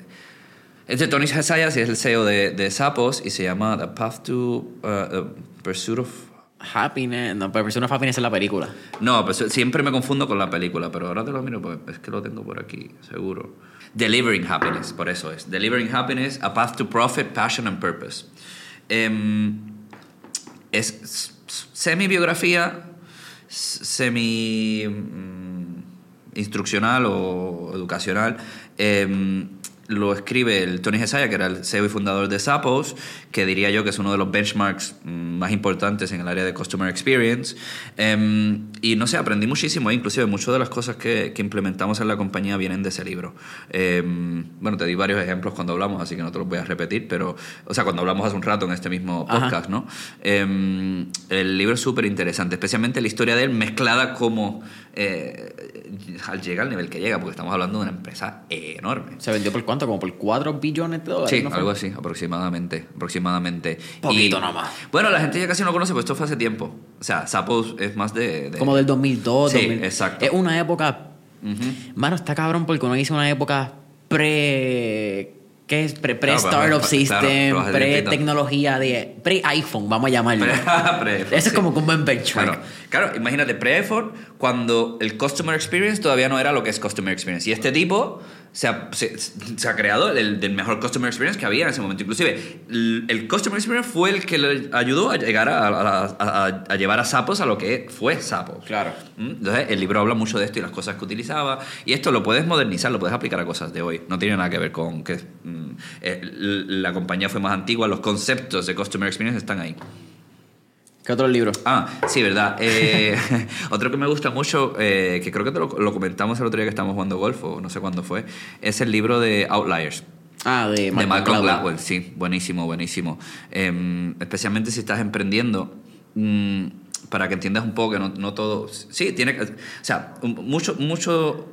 es de Tony Hasayas y es el CEO de, Sapos y se llama The Path to uh, uh, Pursuit of. Happiness. No, pero Persona of Happiness es la película. No, pues siempre me confundo con la película, pero ahora te lo miro, pues es que lo tengo por aquí, seguro. Delivering Happiness, por eso es. Delivering Happiness, A Path to Profit, Passion and Purpose. Em, es s- s- semi-biografía, s- semi... mm, instruccional o educacional. em, lo escribe el Tony Hesaya, que era el CEO y fundador de Zappos, que diría yo que es uno de los benchmarks mm, más importantes en el área de Customer Experience. Em, y no sé, aprendí muchísimo, inclusive muchas de las cosas que, que implementamos en la compañía vienen de ese libro. Em, bueno, te di varios ejemplos cuando hablamos, así que no te los voy a repetir, pero, o sea, cuando hablamos hace un rato en este mismo Ajá. podcast, ¿no? Em, el libro es súper interesante, especialmente la historia de él mezclada como eh, al llegar al nivel que llega, porque estamos hablando de una empresa enorme. ¿Se vendió por cuánto? Como por 4 billones de dólares. Sí, algo así, aproximadamente. aproximadamente. Poquito Y- nomás. Bueno, la gente ya casi no conoce, pues esto fue hace tiempo. O sea, Zappos es más de... de- Como del 2002, Sí, 2000. exacto. Es una época. Ujú. Mano, está cabrón porque uno dice una época pre. ¿Qué es? Pre- Pre-Startup claro, System, pero hace tiempito. pre-tecnología de. Pre-iPhone, vamos a llamarlo. Pre- Ese es como un buen benchmark. Claro, claro, imagínate pre-iPhone cuando el Customer Experience todavía no era lo que es Customer Experience. Y este tipo se ha, se, se ha creado el del mejor Customer Experience que había en ese momento. Inclusive, el, el Customer Experience fue el que le ayudó a llegar a, a- a- a llevar a Sapos a lo que fue Sapos. Claro. ¿Mm? Entonces, el libro habla mucho de esto y las cosas que utilizaba. Y esto lo puedes modernizar, lo puedes aplicar a cosas de hoy. No tiene nada que ver con que mm, eh, la compañía fue más antigua, los conceptos de Customer Experience están ahí. ¿Qué otro libro? Ah, sí, verdad. Eh, otro que me gusta mucho, eh, que creo que te lo, lo comentamos el otro día que estábamos jugando golf, o no sé cuándo fue, es el libro de Outliers. Ah, de de Malcolm Malcolm Gladwell. Gladwell, sí, buenísimo, buenísimo. Em, especialmente si estás emprendiendo, mm, para que entiendas un poco que no, no todo. Sí, tiene que. O sea, mucho, mucho,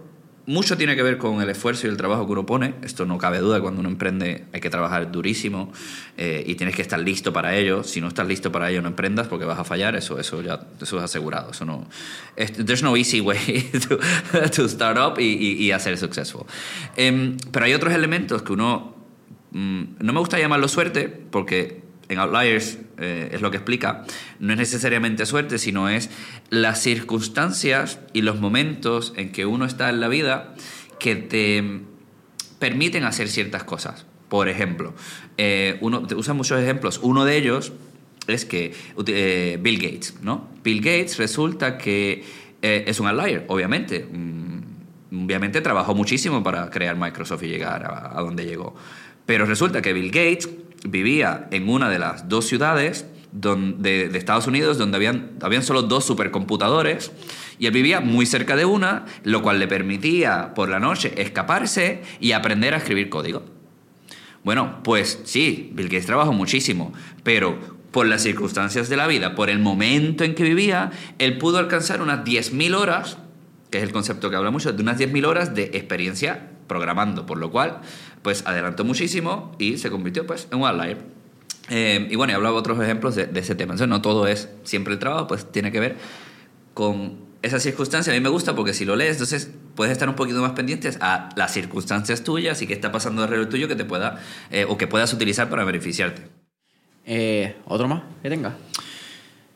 mucho tiene que ver con el esfuerzo y el trabajo que uno pone. Esto no cabe duda, cuando uno emprende hay que trabajar durísimo eh, y tienes que estar listo para ello. Si no estás listo para ello, no emprendas porque vas a fallar, eso, eso ya eso es asegurado. Eso no, es- there's no easy way to, to start up y, y, y hacer successful. Em, pero hay otros elementos que uno Mm, no me gusta llamarlo suerte porque en Outliers eh, es lo que explica, no es necesariamente suerte, sino es las circunstancias y los momentos en que uno está en la vida que te permiten hacer ciertas cosas. Por ejemplo, eh, uno te usa muchos ejemplos. Uno de ellos es que eh, Bill Gates, ¿no? Bill Gates resulta que eh, es un outlier, obviamente. Mm, obviamente trabajó muchísimo para crear Microsoft y llegar a, a donde llegó. Pero resulta que Bill Gates vivía en una de las dos ciudades donde, de Estados Unidos donde habían, habían solo dos supercomputadores y él vivía muy cerca de una, lo cual le permitía por la noche escaparse y aprender a escribir código. Bueno, pues sí, Bill Gates trabajó muchísimo, pero por las circunstancias de la vida, por el momento en que vivía, él pudo alcanzar unas 10.000 horas, que es el concepto que habla mucho, de unas 10.000 horas de experiencia programando, por lo cual, pues adelantó muchísimo y se convirtió pues en un outlier. Eh, y bueno, y hablaba otros ejemplos de, de ese tema. Entonces, no todo es siempre el trabajo, pues tiene que ver con esa circunstancia. A mí me gusta porque si lo lees, entonces puedes estar un poquito más pendientes a las circunstancias tuyas y qué está pasando alrededor tuyo que te pueda eh, o que puedas utilizar para beneficiarte. Eh, ¿Otro más que tenga?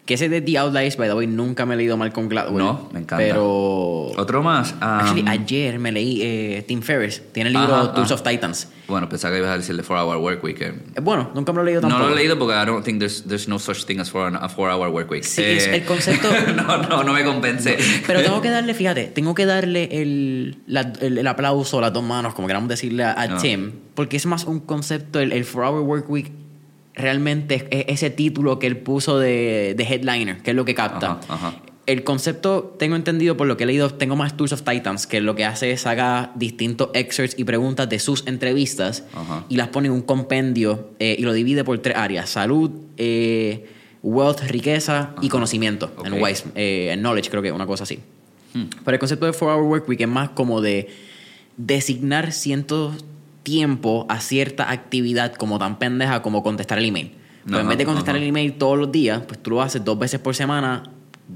Que ese de The Outliers, by the way, nunca me he leído Malcolm Gladwell. No, me encanta. Pero... Otro más. um, Actually, ayer me leí eh, Tim Ferriss. Tiene el libro Ajá, Tools ajá. of Titans. bueno, pensaba que ibas a decir the 4 Hour Work Week. eh. Eh, bueno, nunca me lo he leído No tampoco. lo he leído porque I don't think there's, there's no such thing as for an- a 4 Hour Work Week. Sí, es el concepto- no, no, no me convence. Pero tengo que darle, fíjate, tengo que darle el, la- el, el aplauso, las dos manos, como queramos decirle a, a Ah. Tim, porque es más un concepto, el, el Four Hour Work Week realmente es, es ese título que él puso de, de headliner, que es lo que capta. Ajá, ajá. El concepto, tengo entendido por lo que he leído, tengo más Tools of Titans, que lo que hace es haga distintos excerpts y preguntas de sus entrevistas Ajá. y las pone en un compendio eh, y lo divide por tres áreas: salud, eh, wealth, riqueza y conocimiento. En. Wise, eh, en knowledge, creo que una cosa así. Hmm. Pero el concepto de 4 Hour Work Week es más como de designar cierto tiempo a cierta actividad como tan pendeja como contestar el email. Pero en Ajá, vez de contestar ajá. el email todos los días, pues tú lo haces dos veces por semana,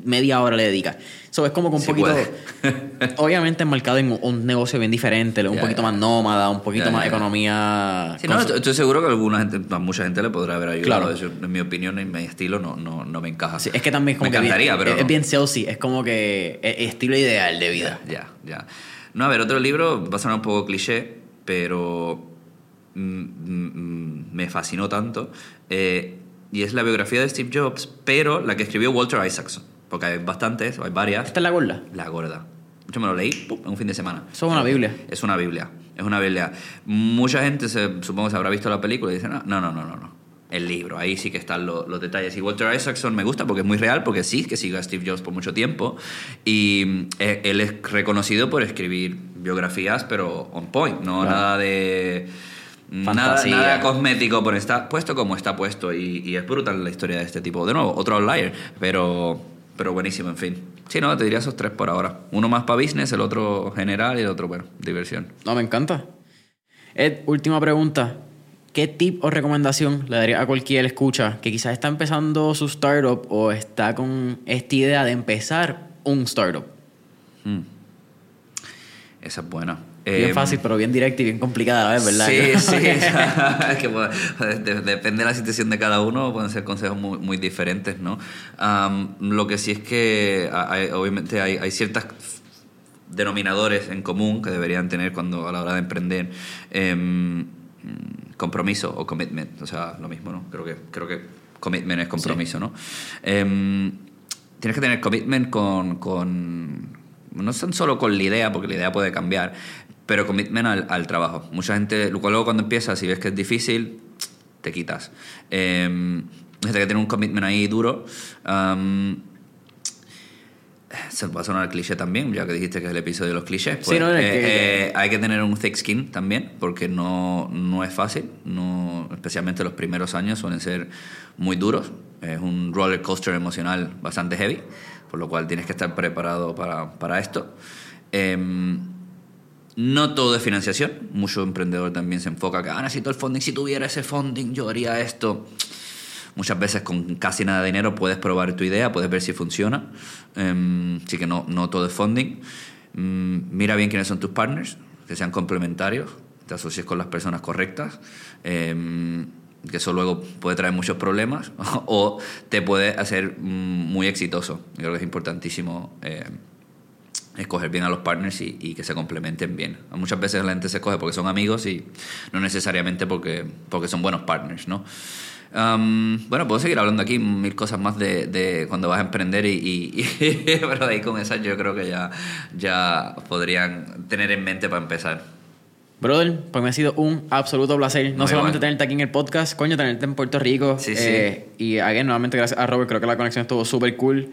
media hora le dedicas. Eso es como que un Sí poquito, obviamente enmarcado en un- negocio bien diferente, un Ya, poquito ya. más nómada, un poquito Ya, más ya. economía. Sí, no, cons- estoy estoy seguro que a alguna gente, a mucha gente le podrá haber ayudado. Claro. Eso, en mi opinión, en mi estilo, no, no, no me encaja. Sí, es que también es como me que bien- encantaría, pero es, no. es bien salesy, es como que es estilo ideal de vida. Ya, ya. No, a ver, otro libro va a sonar un poco cliché, pero mm, mm, me fascinó tanto. eh, y es la biografía de Steve Jobs, pero la que escribió Walter Isaacson. Porque hay bastantes, hay varias. Esta es la gorda. La gorda. Yo me lo leí ¡pum! en un fin de semana. Eso es una Biblia. Es una Biblia. Es una Biblia. Mucha gente, se, supongo, se habrá visto la película y dice, no, no, no, no, no. El libro, ahí sí que están lo- los detalles. Y Walter Isaacson me gusta porque es muy real, porque sí que sigue a Steve Jobs por mucho tiempo. Y eh, él es reconocido por escribir biografías, pero on point, no Claro. nada de. Nada, Fantasía. nada cosmético, pero está puesto como está puesto. Y, y es brutal la historia de este tipo. De nuevo, otro outlier, pero, pero buenísimo, en fin. Sí, no, te diría esos tres por ahora. Uno más para business, el otro general y el otro, bueno, diversión. No, me encanta. Ed, última pregunta. ¿Qué tip o recomendación le daría a cualquier escucha que quizás está empezando su startup o está con esta idea de empezar un startup? Mm. Esa es buena. Bien Eh, fácil, pero bien directa y bien complicada, ¿ves? ¿verdad? Sí, sí. es que, bueno, de- depende de la situación de cada uno, pueden ser consejos muy, muy diferentes, ¿no? Lo que sí es que hay- obviamente hay, hay ciertas denominadores en común que deberían tener cuando a la hora de emprender em, compromiso o commitment, o sea, lo mismo, ¿no? Creo que, creo que commitment es compromiso, ¿no? Em, tienes que tener commitment con, con no tan solo con la idea, porque la idea puede cambiar, pero commitment al, al trabajo. Mucha gente, luego cuando empiezas y ves que es difícil, te quitas. Eh, gente que tiene un commitment ahí duro. am, se va a sonar cliché también, ya que dijiste que es el episodio de los clichés. Pues, Sí, no, eh, que- eh, hay que tener un thick skin también, porque no, no es fácil, no, especialmente los primeros años suelen ser muy duros. Es un roller coaster emocional bastante heavy, por lo cual tienes que estar preparado para, para esto. Em, no todo es financiación. Mucho emprendedor también se enfoca que ah, necesito el funding. Si tuviera ese funding, yo haría esto. Muchas veces con casi nada de dinero puedes probar tu idea, puedes ver si funciona. Em, así que no, no todo es funding. Mm, mira bien quiénes son tus partners, que sean complementarios, te asocies con las personas correctas. em, que eso luego puede traer muchos problemas o te puede hacer mm, muy exitoso. Yo creo que es importantísimo eh, escoger bien a los partners y, y que se complementen bien. Muchas veces la gente se escoge porque son amigos y no necesariamente porque, porque son buenos partners, ¿no? Am, bueno, puedo seguir hablando aquí mil cosas más de, de cuando vas a emprender y, y- y- pero de ahí con esas yo creo que ya, ya podrían tener en mente para empezar. Brother, pues me ha sido un absoluto placer. No No, solamente igual. tenerte aquí en el podcast, coño, tenerte en Puerto Rico. Sí, sí. Eh, y again, nuevamente gracias a Robert, creo que la conexión estuvo súper cool.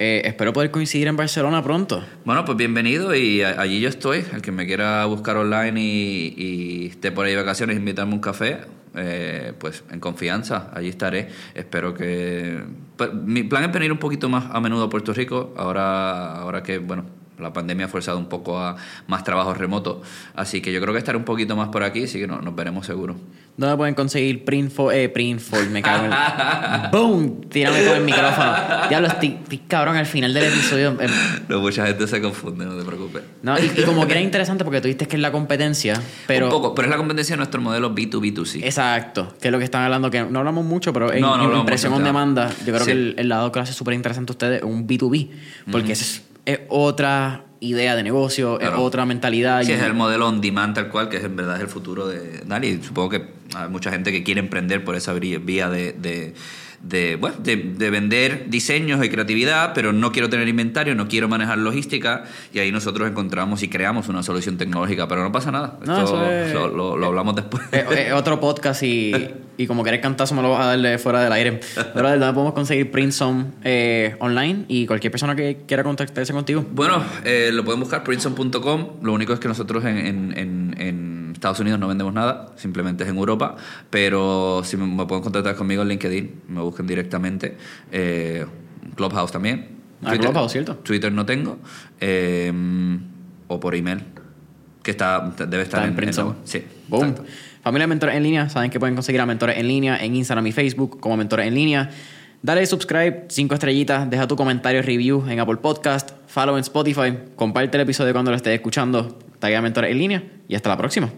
Eh, espero poder coincidir en Barcelona pronto. Bueno, pues bienvenido y a- allí yo estoy. El que me quiera buscar online y, y esté por ahí de vacaciones, invitarme un café, eh, pues en confianza, allí estaré. Espero que... pues, mi plan es venir un poquito más a menudo a Puerto Rico, ahora, ahora que, bueno, la pandemia ha forzado un poco a más trabajo remoto. Así que yo creo que estaré un poquito más por aquí, así que no- nos veremos seguro. ¿Dónde pueden conseguir Printful? Eh, Printful, me cago en el... ¡Boom! Tírame con el micrófono. Diablo, estoy, estoy cabrón al final del episodio. Eh, No, mucha gente se confunde, no te preocupes. No, y, y como que era interesante porque tú dices que es la competencia, pero... Un poco, pero es la competencia de nuestro modelo B2B2C. Exacto, que es lo que están hablando, que no hablamos mucho, pero en, No, no en impresión mucho, on demanda, yo creo Sí. que el, el lado que hace súper interesante a ustedes es un B2B, porque esa es, es otra idea de negocio, es otra mentalidad. Sí, y- es el modelo on demand tal cual, que es en verdad es el futuro de Dali. Y supongo que hay mucha gente que quiere emprender por esa vía de, de, de, bueno, de, de vender diseños y creatividad, pero no quiero tener inventario, no quiero manejar logística, y ahí nosotros encontramos y creamos una solución tecnológica, pero no pasa nada. No, Esto es- lo, lo- lo hablamos después. es- es otro podcast y, y como que eres cantazo me lo vas a darle fuera del aire. Pero ¿dónde podemos conseguir Princeton eh, online? Y cualquier persona que quiera contactarse contigo. Bueno, eh, lo pueden buscar princeton.com. Lo único es que nosotros en, en- en- en Estados Unidos no vendemos nada, simplemente es en Europa. Pero si me, me pueden contactar conmigo en LinkedIn, me busquen directamente. Eh, Clubhouse también. Ah, Clubhouse, ¿cierto? Twitter no tengo. Eh, o por email, que está debe estar Está en en, Princeton. Sí. Boom. exacto. Familia Mentores en Línea, saben que pueden conseguir a Mentores en Línea en Instagram y Facebook como Mentores en Línea. Dale subscribe, cinco estrellitas, deja tu comentario, review en Apple Podcast, follow en Spotify, comparte el episodio cuando lo estés escuchando, tagga Mentores en Línea y hasta la próxima.